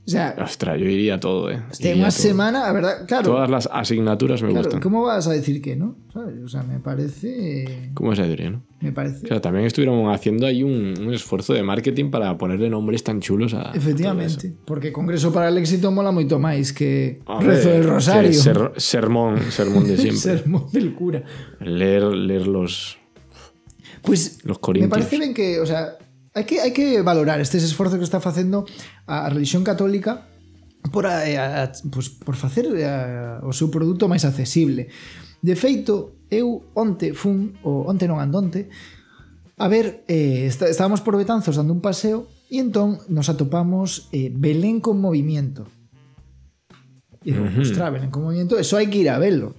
O sea, Ostras, yo iría a todo, ¿eh? este Iría unha a todo. semana, a verdad, claro, Todas las asignaturas me claro, gustan. ¿cómo vas a decir que no? ¿Sabes? O sea, me parece ¿Cómo se diría, no? me parece Claro, también estuvieron haciendo ahí un, un esfuerzo de marketing para ponerle nombres tan chulos a. a Efectivamente, porque Congreso para el Éxito mola moito máis que Hombre, Rezo del Rosario. que ser- sermón, sermón de siempre. Sermón del cura. leer, leer los, Pues los me corintios. parece ben que, o sea, hai que, hai que valorar estes esforzos que está facendo a, a religión católica por, a, eh, a, pues, por facer a, o seu produto máis accesible. De feito, eu onte fun, ou onte non andonte, a ver, eh, está, estábamos por Betanzos dando un paseo e entón nos atopamos eh, Belén con movimiento. E digo, uh -huh. ostra, Belén con movimiento, eso hai que ir a verlo.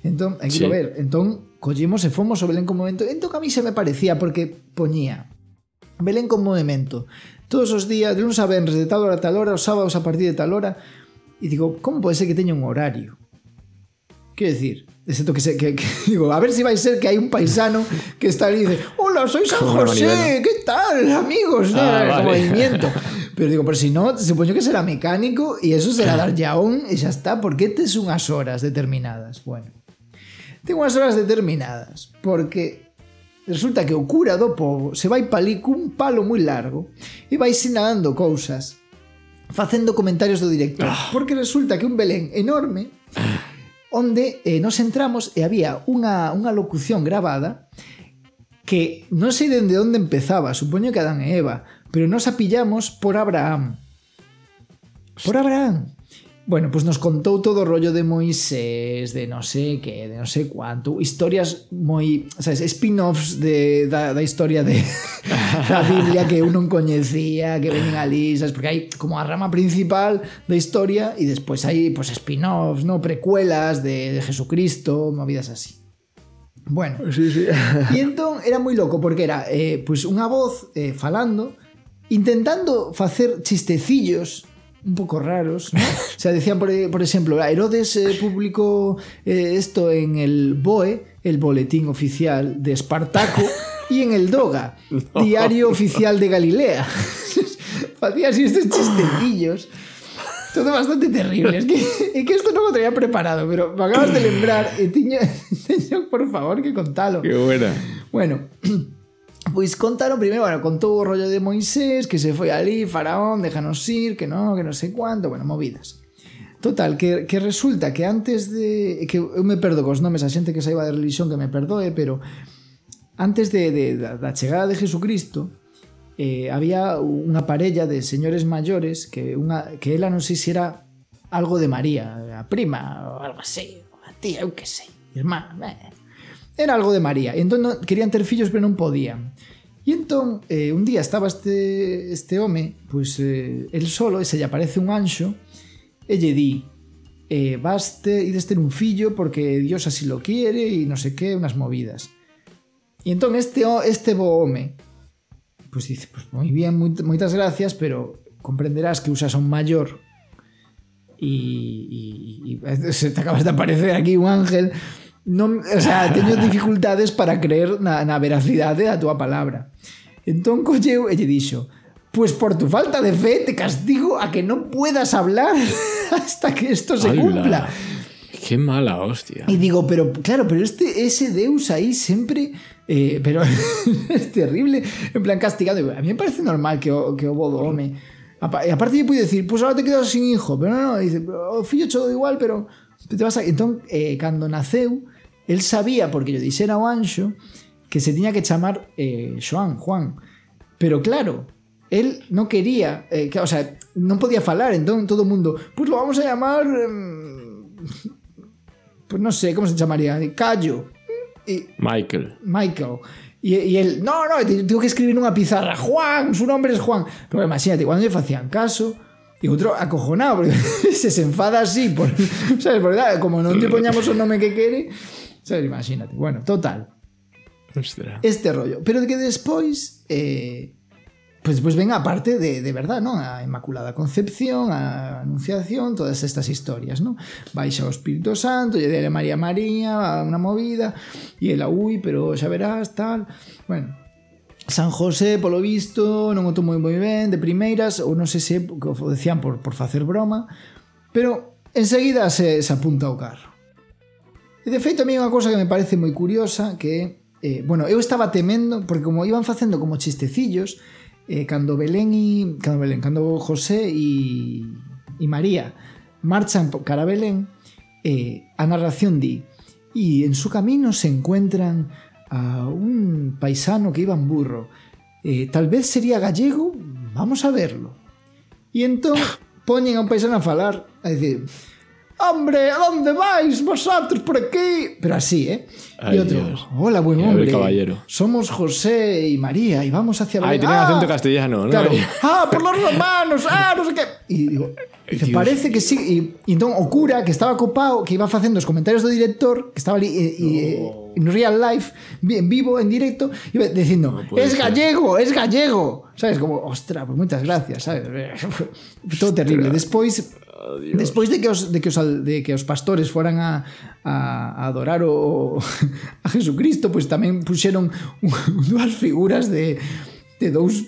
Entón, hai que sí. a ver. Entón, collemos e fomos o Belén con movimiento. Entón, a mí se me parecía, porque poñía Belén con movimento. Todos os días, de lunes a venres, de tal hora a tal hora, os sábados a partir de tal hora. E digo, como pode ser que teña un horario? Quero decir, excepto que, se, que, que digo, a ver si vai ser que hai un paisano que está ali e dice, hola, soy San José. ¿qué tal, amigos? Ah, vale. movimiento. Pero digo, pero si no, supoño que será mecánico e eso será dar yaón e xa está, porque tes unhas horas determinadas. Bueno, tengo unhas horas determinadas, porque Resulta que o cura do povo se vai palí cun palo moi largo e vai sinalando cousas facendo comentarios do director ah. porque resulta que un Belén enorme onde eh, nos entramos e había unha, unha locución grabada que non sei dende onde empezaba, supoño que Adán e Eva, pero nos apillamos por Abraham. Por Abraham. Bueno, pues nos contou todo rollo de Moisés, de non sei que, de non sei cuánto, historias moi, sabes, spin-offs de, da historia de da Biblia que eu non coñecía, que veñen ali, sabes, porque hai como a rama principal da historia e despois hai pues spin-offs, no, precuelas de, de Jesucristo, movidas así. Bueno, Sí, sí. E entón era moi loco porque era eh, pues unha voz eh, falando intentando facer chistecillos un pouco raros, ¿no? O sea, decían, por, por exemplo, Herodes eh, publicó eh, esto en el BOE, el Boletín Oficial de Espartaco, y en el DOGA, Diario Oficial de Galilea. Facía así estos chistecillos. Todo bastante terrible. Es que, é que esto non o traía preparado, pero me acabas de lembrar e tiña, por favor, que contalo. Qué buena. Bueno, pois contaron primeiro, bueno, contou o rollo de Moisés, que se foi ali, faraón, déjanos ir, que no, que non sei cuánto, bueno, movidas. Total, que, que resulta que antes de... Que eu me perdo cos nomes a xente que saiba de religión que me perdoe, pero antes de, de, da, da chegada de Jesucristo eh, había unha parella de señores maiores que, unha, que ela non sei se era algo de María, a prima ou algo así, ou a tía, eu que sei, irmá, eh, era algo de María. E entón querían ter fillos, pero non podían. E entón, eh, un día estaba este, este home, pois eh, el solo, e se lle aparece un anxo, e lle di, eh, baste, ides ter un fillo porque Dios así lo quiere e non sei que, unas movidas. E entón este, este bo home, pois dice, pues moi bien, moitas gracias, pero comprenderás que usas a un mayor e, e se te acabas de aparecer aquí un ángel non, o sea, teño dificultades para creer na, na veracidade da túa palabra entón colleu e lle dixo pues por tu falta de fe te castigo a que no puedas hablar hasta que esto se Ala. cumpla Qué mala hostia. y digo, pero claro, pero este ese Deus ahí siempre eh, pero es terrible, en plan castigado. A mí me parece normal que que o bodo home. Apa- E aparte yo puedo decir, pues ahora te quedas sin hijo, pero no, no, dice, o fillo todo igual, pero te vas a... Entón, eh, cando naceu, él sabía, porque yo dixera o anxo, que se tiña que chamar eh, Joan, Juan. Pero claro, él no quería, eh, que, o sea, non podía falar, entón todo o mundo, pues lo vamos a llamar... em, pues no sé, ¿cómo se llamaría? Callo. Y Michael. Michael. Y, y él, no, no, te- tengo que escribir en una pizarra, Juan, su nombre es Juan. Pero imagínate, cuando le hacían caso, y otro acojonado, porque se, enfada así, por, ¿sabes? Porque, como no te poñamos o nombre que quiere, Sabes, imagínate. Bueno, total. Ostras. Este rollo. Pero que despois... Eh, pues, pues ven a parte de, de verdad, non? A Inmaculada Concepción, a Anunciación, todas estas historias, non? Baixa o Espírito Santo, lle dele María María, unha movida, e ela, ui, pero xa verás, tal... Bueno, San José, polo visto, non o tomou moi ben de primeiras, ou non sei se o decían por, por facer broma, pero enseguida se, se apunta ao carro. De feito a mí hai unha cousa que me parece moi curiosa que eh, bueno, eu estaba temendo porque como iban facendo como chistecillos eh, cando Belén e cando Belén, cando José e, e María marchan cara a Belén eh, a narración di y en su camino se encuentran a un paisano que iba en burro. Eh, tal vez sería gallego vamos a verlo e entón poñen a un paisano a falar a decir Hombre, ¿a dónde vais vosotros por aquí? Pero así, ¿eh? Ay, y otro, Dios. hola, buen el hombre. caballero. Somos José y María y vamos hacia Ay, Belén". tienen "Ah, acento castellano, ¿no? Claro. Ah, por los romanos, ah, no sé qué. Y digo, dice, parece que sí. Y, y entón o cura que estaba copado, que iba facendo os comentarios do director, que estaba ali e, e, en real life, en vivo, en directo, iba diciendo, puede es ser. gallego, es gallego. ¿Sabes? Como, ostra, pues muchas gracias, ¿sabes? Todo terrible. Despois Dios. Despois de que os de que os de que os pastores foran a a, a adorar o a Jesucristo, pois pues tamén puxeron dúas figuras de de dous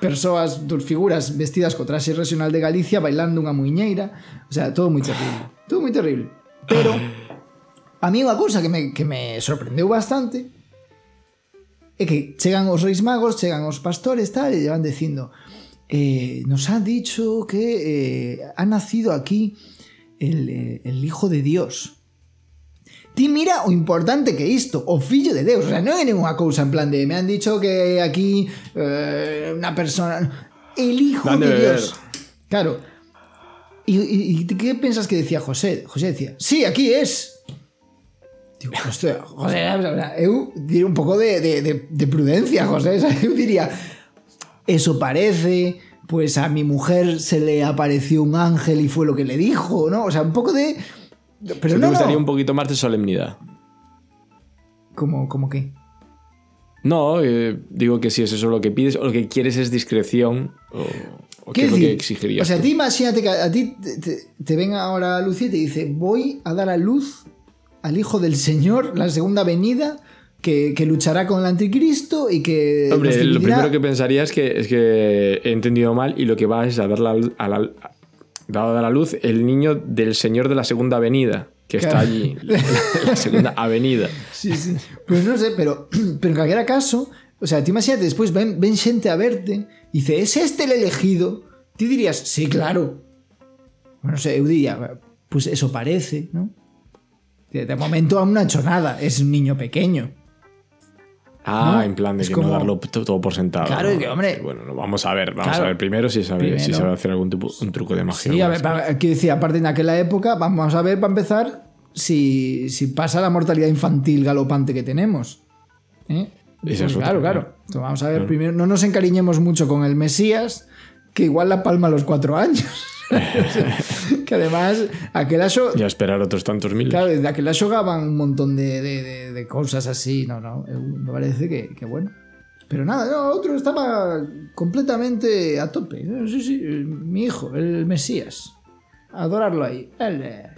persoas, dúas figuras vestidas co traxe regional de Galicia bailando unha muiñeira, o sea, todo moi terrible. Todo moi terrible. Pero a mí unha cousa que me, que me sorprendeu bastante é que chegan os reis magos, chegan os pastores, tal, e van dicindo, eh, nos han dicho que eh, ha nacido aquí el, eh, el Hijo de Dios. Ti mira o importante que isto, o fillo de Deus, o sea, non é ninguna cousa en plan de me han dicho que aquí eh, unha persona el Hijo de Dios. Claro. ¿Y, y- y qué piensas que decía José? José decía, sí, aquí es. Digo, hostia, José, eu diría un poco de, de- de- de prudencia, José. Eu diría, eso parece, pues a mi mujer se le apareció un ángel y fue lo que le dijo, ¿no? O sea, un poco de... Pero no, me gustaría no. un poquito más de solemnidad. Como, como que... No, eh, digo que si es eso lo que pides o lo que quieres es discreción o, o qué ¿Qué es lo que exigirías. O sea, a ti imagínate que a ti te, te- te venga ahora Lucía y te dice, voy a dar a luz al Hijo del Señor, la segunda venida, que, que luchará con el anticristo y que... Hombre, lo dividirá". primero que pensaría es que, es que he entendido mal y lo que va es a dar la, a la, dado a la luz el niño del señor de la segunda avenida, que está allí, la, la segunda avenida. Sí, sí. Pues no sé, pero, pero en cualquier caso, o sea, tú imagínate, después ven, ven gente a verte y dice, ¿es este el elegido? Tú dirías, sí, claro. Bueno, no sé, diría, pues eso parece, ¿no? De de momento aún no ha hecho nada, es un niño pequeño. Ah, ¿No? en plan de Es que como- no darlo todo por sentado. Claro, ¿no? que, hombre- Bueno, no, vamos a ver, vamos Claro. a ver primero si sabe, si Primero. sabe hacer algún tipo, un truco de magia. Sí, a ver, así. para- quiero decir, aparte en aquella época, vamos a ver para empezar si, si pasa la mortalidad infantil galopante que tenemos. ¿Eh? Esa es Pues otra, claro, claro. claro. Entonces, vamos a ver, primero, no nos encariñemos mucho con el Mesías, que igual la palma a los cuatro años. que además, aquel aso, Ya esperar otros tantos miles. claro, de aquel xogaban un montón de, de- de- de cosas así. No, no, eu- me parece que, que bueno. Pero nada, no, otro estaba completamente a tope. Sí, sí, mi hijo, el Mesías. Adorarlo ahí. Él, eh.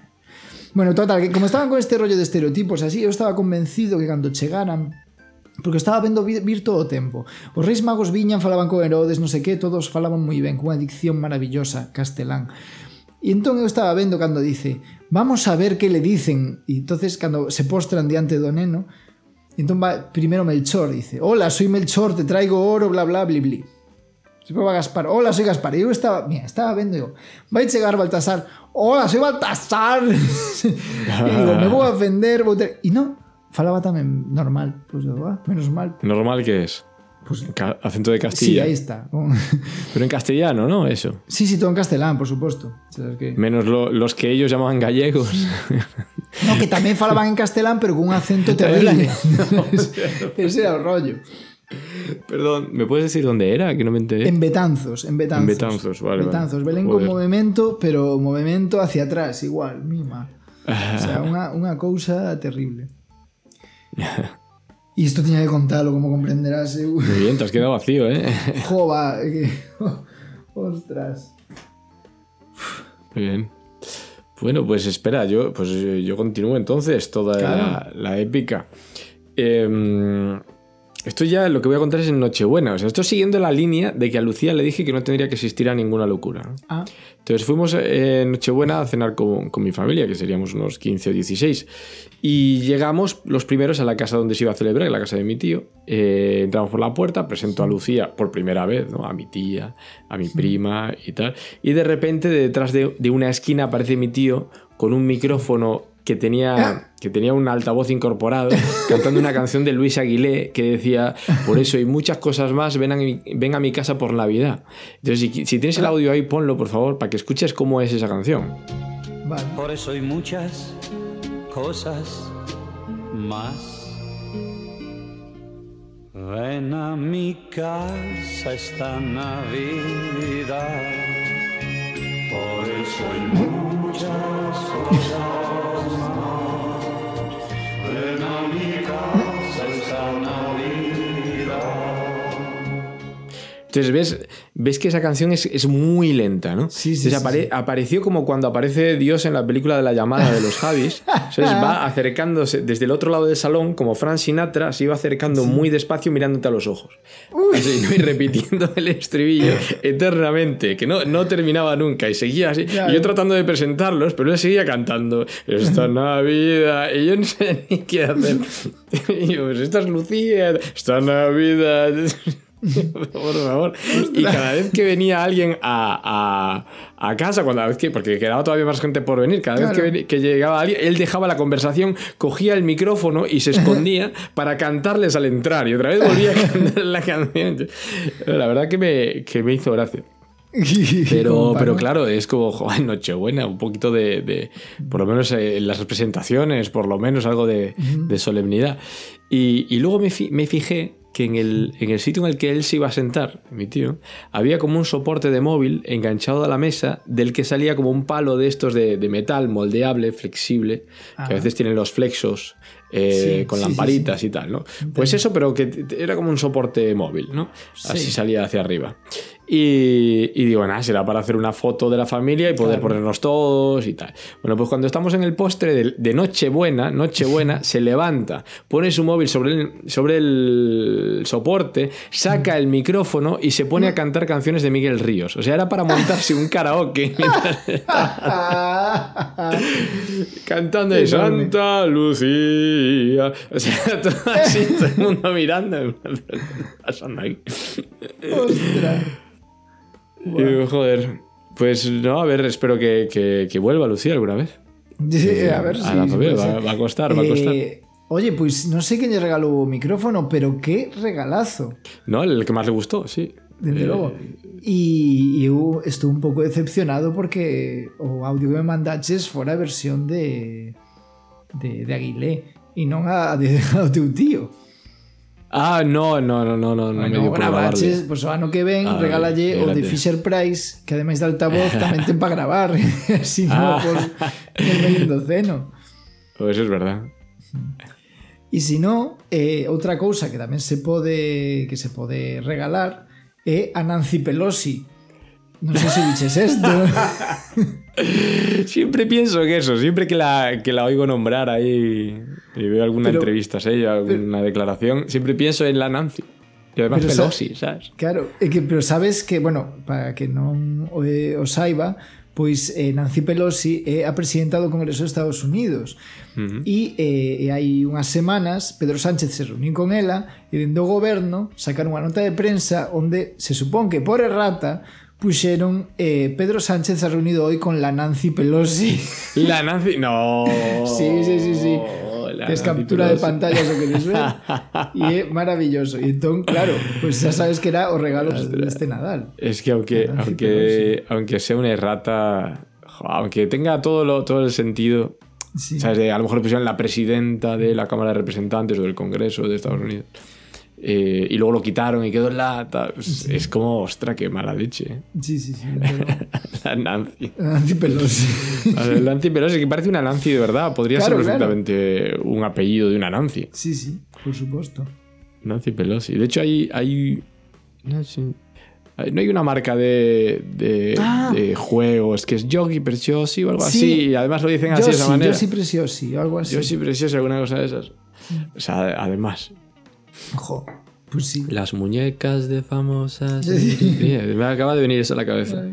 Bueno, total, que como estaban con este rollo de estereotipos así, eu estaba convencido que cando chegaran Porque estaba vendo vir todo o tempo. Os reis magos viñan, falaban con Herodes, non sei que, todos falaban moi ben, cunha dicción maravillosa, castelán. E entón eu estaba vendo cando dice, vamos a ver que le dicen. E entonces cando se postran diante do neno, entón va primeiro Melchor, dice, hola, soy Melchor, te traigo oro, bla, bla, bli, bli. Despois va Gaspar, hola, soy Gaspar. E eu estaba, mira, estaba vendo, digo, vai chegar Baltasar, hola, soy Baltasar. e digo, me vou a ofender, vou ter... E non, falaba tamén normal. Digo, ah, menos mal. Normal que es. Pues, Ca- acento de sí, Castilla. ahí está. Pero en castellano, ¿no? Eso. Sí, sí, todo en castelán, por supuesto. Que... Menos lo- los que ellos llamaban gallegos. No, que tamén falaban en castelán, pero con un acento terrible. Ese era o rollo. Perdón, ¿me puedes decir dónde era? Que no me enteré. En Betanzos, en Betanzos. En Betanzos, vale, vale. Betanzos, Belén con Joder. movimento, pero movimento hacia atrás, igual, mima. O sea, unha, unha cousa terrible. E isto tiña que contarlo, como comprenderás. Eu... Muy bien, te has quedado vacío, ¿eh? Jova, que... Ostras. Muy bien. Bueno, pues espera, yo, pues eh, yo continúo entonces toda la, la épica. Em, esto ya lo que voy a contar es en Nochebuena. O sea, esto siguiendo la línea de que a Lucía le dije que no tendría que existir a ninguna locura. ¿no? Ah, Entonces fuimos eh, en Nochebuena a cenar con, con mi familia, que seríamos unos 15 o 16. Y llegamos los primeros a la casa donde se iba a celebrar, la casa de mi tío. Eh, entramos por la puerta, presento a Lucía por primera vez, ¿no? a mi tía, a mi prima y tal. Y de repente detrás de, de una esquina aparece mi tío con un micrófono que tenía, que tenía un altavoz incorporado, cantando una canción de Luis Aguilé que decía, por eso y muchas cosas más, ven a mi, ven a mi casa por Navidad. Entonces, si, si tienes el audio ahí, ponlo, por favor, para que escuches cómo es esa canción. vale. Por eso hay muchas cosas más. Ven a mi casa esta Navidad. Por eso hay muchas cosas Ven a Entonces, ves, ves que esa canción es, es muy lenta, ¿no? Sí, sí, Entonces, apare- sí. apareció como cuando aparece Dios en la película de la llamada de los Javis. Entonces va acercándose desde el otro lado del salón, como Frank Sinatra, se iba acercando muy despacio mirándote a los ojos. Así, ¿no? Y repitiendo el estribillo eternamente, que no, no terminaba nunca y seguía así. Claro. Y yo tratando de presentarlos, pero él seguía cantando Esta Navidad. Y yo no sé ni qué hacer. Y yo, pues esta es Lucía, esta Navidad. Por favor. Y cada vez que venía alguien a, a, a casa, cuando, vez que, porque quedaba todavía más gente por venir, cada vez Claro. que, veni- que llegaba alguien, él dejaba la conversación, cogía el micrófono y se escondía para cantarles al entrar. Y otra vez volvía a cantar la canción. La verdad que me, que me hizo gracia. Pero, pero claro, es como joder, Nochebuena, un poquito de, de- por lo menos eh, en las representaciones, por lo menos algo de, de solemnidad. Y, y luego me, fi- me fijé que en el, en el sitio en el que él se iba a sentar, mi tío, había como un soporte de móvil enganchado a la mesa del que salía como un palo de estos de, de metal moldeable, flexible, que a veces tienen los flexos eh, Sí, con sí, sí, lamparitas y tal, ¿no? Pues eso, pero que era como un soporte móvil, ¿no? Así Sí. salía hacia arriba. Y, y digo, nada, será para hacer una foto de la familia y poder Claro. ponernos todos y tal. Bueno, pues cuando estamos en el postre de, de Nochebuena, Nochebuena, se levanta, pone su móvil sobre el, sobre el soporte, saca el micrófono y se pone a cantar canciones de Miguel Ríos. O sea, era para montarse un karaoke cantando de. Santa Lucía. O sea, todo así, todo el mundo mirando. ¿Qué está pasando aquí? Ostras. Y joder, pues no, a ver, espero que, que- que vuelva Lucía alguna vez. Sí, a ver a si la si familia, puede va- a costar, va a costar. Eh, Oye, pues no sé quién le regaló micrófono, pero qué regalazo. No, el que más le gustó, sí. Desde Eh, logo. E eu estou un pouco decepcionado porque o audio que me mandaches fora a versión de de, de Aguilé e non a, ao teu tío. Ah, no, no, no, no, no, bueno, no bueno, baches, pois pues, o ano que ven ah, regálalle o de Fisher Price, que ademais de altavoz tamén ten para gravar, si no, ah. por el medio doceno. Pois pues eso es verdad. Eh, e se non, eh, outra cousa que tamén se pode que se pode regalar é a Nancy Pelosi. Non sei se diches esto. Siempre pienso que eso, siempre que la, que la oigo nombrar ahí y veo alguna Pero- entrevista ella, alguna declaración, siempre pienso en la Nancy. Y además Pero Pelosi, ¿sabes? Claro, pero sabes que, bueno, para que non o, eh, o saiba, pois eh, Nancy Pelosi é a presidenta do Congreso de Estados Unidos. E, eh, e hai unhas semanas Pedro Sánchez se reuniu con ela e dentro do goberno sacaron unha nota de prensa onde se supón que por errata puxeron eh, Pedro Sánchez ha reunido hoy con la Nancy Pelosi La Nancy. No. Sí, sí, sí, sí. La es Nancy captura de pantalla eso que les ver y é maravilloso y entón, claro, pues ya sabes que era os regalos de este Nadal Es que aunque, aunque, aunque sea una errata, aunque tenga todo, lo, todo el sentido, sí. ¿sabes? De, a lo mejor pusieron la presidenta de la Cámara de Representantes o del Congreso de Estados Unidos. Eh, y luego lo quitaron y quedó en la... ta- Es, como, ostra, qué mala leche. sí, sí, sí, pero- La Nancy. Nancy Pelosi La Nancy Pelosi, que parece una Nancy de verdad. Podría Claro, ser claro. perfectamente un apellido de una Nancy. sí, sí, por supuesto Nancy Pelosi. De hecho, hay. hay no, hay- no hay una marca de, de, Ah. de juegos que es Yogi Preciosi o algo Sí. así. Y además lo dicen así de esa manera. Yossi Preciosi o algo así Yoshi Preciosi, alguna cosa de esas. O sea, además, Jo, pues sí las muñecas de famosas. Me acaba de venir eso a la cabeza.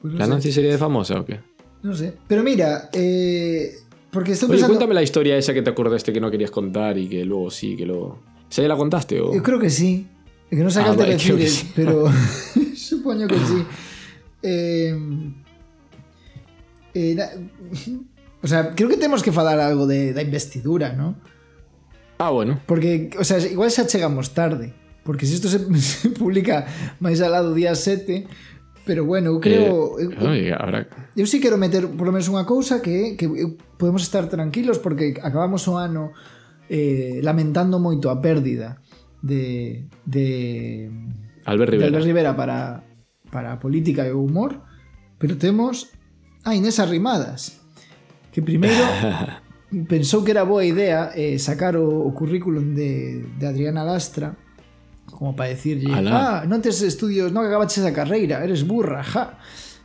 Pues no ¿La sé, Nancy sería de famosa o qué? no sé. Pero mira, eh, porque estoy Oye, pensando. cuéntame la historia esa que te acordaste que no querías contar y que luego sí, que luego. ¿Se ya la contaste o.? Yo creo que sí. Que no Ah, creo que Telefires, sí. pero supongo que sí. Eh, eh, o sea, creo que tenemos que falar algo de, da investidura, ¿no? Ah, bueno. Porque, o sea, igual xa chegamos tarde. Porque se isto se, se publica máis alá do día 7, pero bueno, eu creo... Eh, eu, eu, ahora... eu sí quero meter por lo menos unha cousa que que eu, podemos estar tranquilos porque acabamos o ano eh, lamentando moito a pérdida de... de Albert Rivera. De Albert Rivera para, para a política e o humor, pero temos a Inés Arrimadas, que primeiro pensou que era boa idea eh, sacar o, o currículum de, de Adriana Lastra como para decirlle, Alá. ah, non tes estudios, non acabaches esa carreira, eres burra, ja.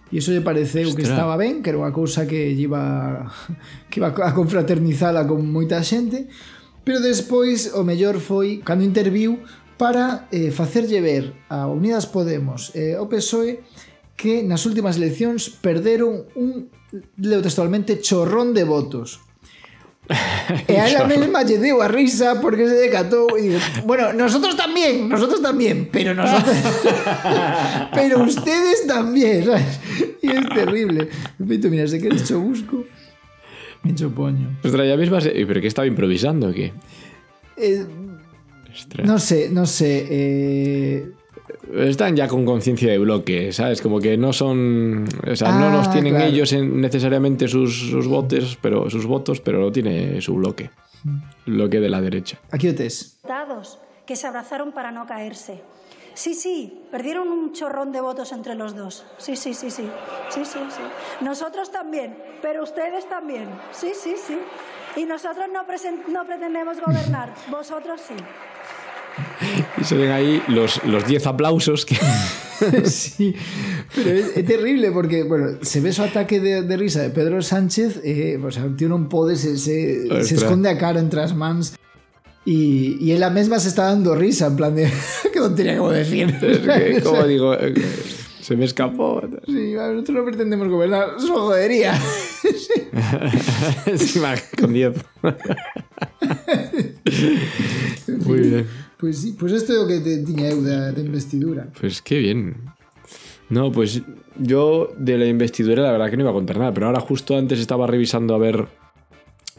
E iso lle pareceu Estra. que estaba ben, que era unha cousa que iba que iba a confraternizala con moita xente, pero despois o mellor foi cando interviu para eh, facerlle ver a Unidas Podemos e eh, o PSOE que nas últimas eleccións perderon un leo textualmente chorrón de votos. E a ela mesma lle deu a risa porque se decatou e digo, bueno, nosotros también, nosotros también, pero nosotros pero ustedes también, ¿sabes? Y es terrible. Feito, mira, se queres cho busco, me cho poño. Ostras, ya misma. se- ¿Pero qué estaba improvisando o qué? Eh, Ostras. no sé, no sé, eh, están ya con conciencia de bloque, ¿sabes? Como que no son. O sea, no Ah, los tienen claro. ellos en- necesariamente sus, sus votos, pero sus votos, pero lo tiene su bloque. Bloque de la derecha. Aquí tes. Dados que se abrazaron para no caerse. Sí, sí, perdieron un chorrón de votos entre los dos. Sí, sí, sí, sí. Sí, sí, sí. Nosotros también, pero ustedes también. Sí, sí, sí. Y nosotros no, presen- no pretendemos gobernar, vosotros sí. Y se ven ahí los los 10 aplausos que. sí, pero es, es terrible porque, bueno, se ve su ataque de, de risa de Pedro Sánchez, eh, o sea, el tío non pode, se, se, esconde a cara entre as mans y, y ela mesma se está dando risa, en plan de, que non tenía como decir. Es que, como digo, eh, se me escapó. Sí, nosotros no pretendemos gobernar, es una jodería. Encima con 10. Muy bien. Pues sí, pues isto é o que te, tiña eu da, da investidura. Pues qué bien. No, pues yo de la investidura la verdad que no iba a contar nada, pero ahora justo antes estaba revisando a ver...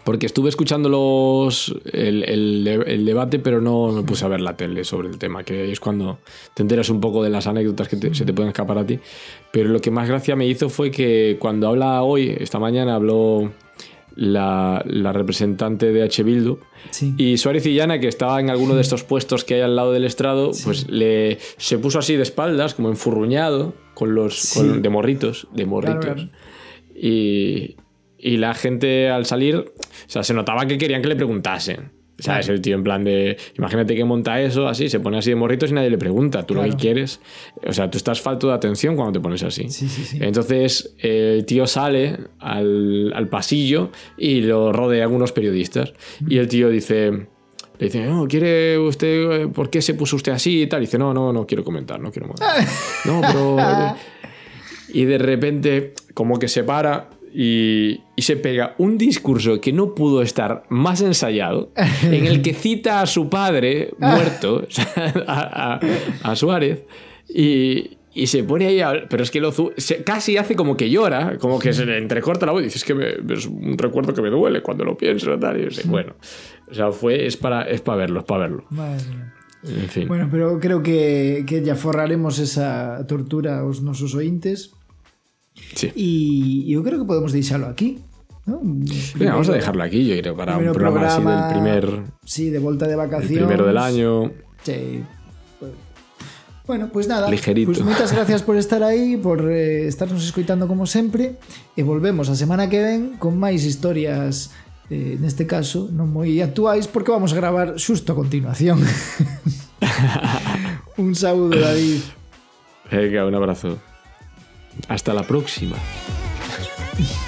Porque estuve escuchando los, el, el- debate, pero no me puse a ver la tele sobre el tema, que es cuando te enteras un poco de las anécdotas que se te pueden escapar a ti. Pero lo que más gracia me hizo fue que cuando habla hoy, esta mañana, habló la, la representante de H. Bildu, Sí. y Suárez y Llana, que estaba en alguno de estos puestos que hay al lado del estrado, pues le se puso así de espaldas, como enfurruñado, con los Sí. con- de morritos, de morritos. Claro, claro. Y, y la gente al salir, o sea, se notaba que querían que le preguntasen. ¿Sabes? El tío en plan de. Imagínate que monta eso así, se pone así de morritos y nadie le pregunta. Tú lo Claro. que quieres. O sea, tú estás falto de atención cuando te pones así. Sí, sí, sí. Entonces el tío sale al, al pasillo y lo rodea algunos periodistas. Y el tío dice. Le dice, no, ¿quiere usted, por qué se puso usted así y tal? Y dice, no, no, no quiero comentar, no quiero comentar. no, pero... Y de repente, como que se para y, y se pega un discurso que no pudo estar más ensayado, en el que cita a su padre muerto, a, a- a Suárez, y, y se pone ahí, a- pero es que lo se- casi hace como que llora, como que se le entrecorta la voz y dice, es que me- es un recuerdo que me duele cuando lo pienso, tal, y yo sé, bueno, o sea, fue, es para, es para verlo, es para verlo. Madre mía. En fin. Bueno, pero creo que, que ya forraremos esa tortura aos nosos ointes sí. e eu creo que podemos deixalo aquí. ¿no? Venga, vamos a dejarlo aquí, yo creo, para un programa, así del primer, Sí, de volta de el vacacións. primero del año. Sí. Bueno, pues nada, Ligerito. pues moitas gracias por estar aí, por eh, estarnos escoitando como sempre e volvemos a semana que ven con máis historias eh, neste caso non moi actuais porque vamos a gravar xusto a continuación. Un saúdo, David. Venga, un abrazo. Hasta la próxima.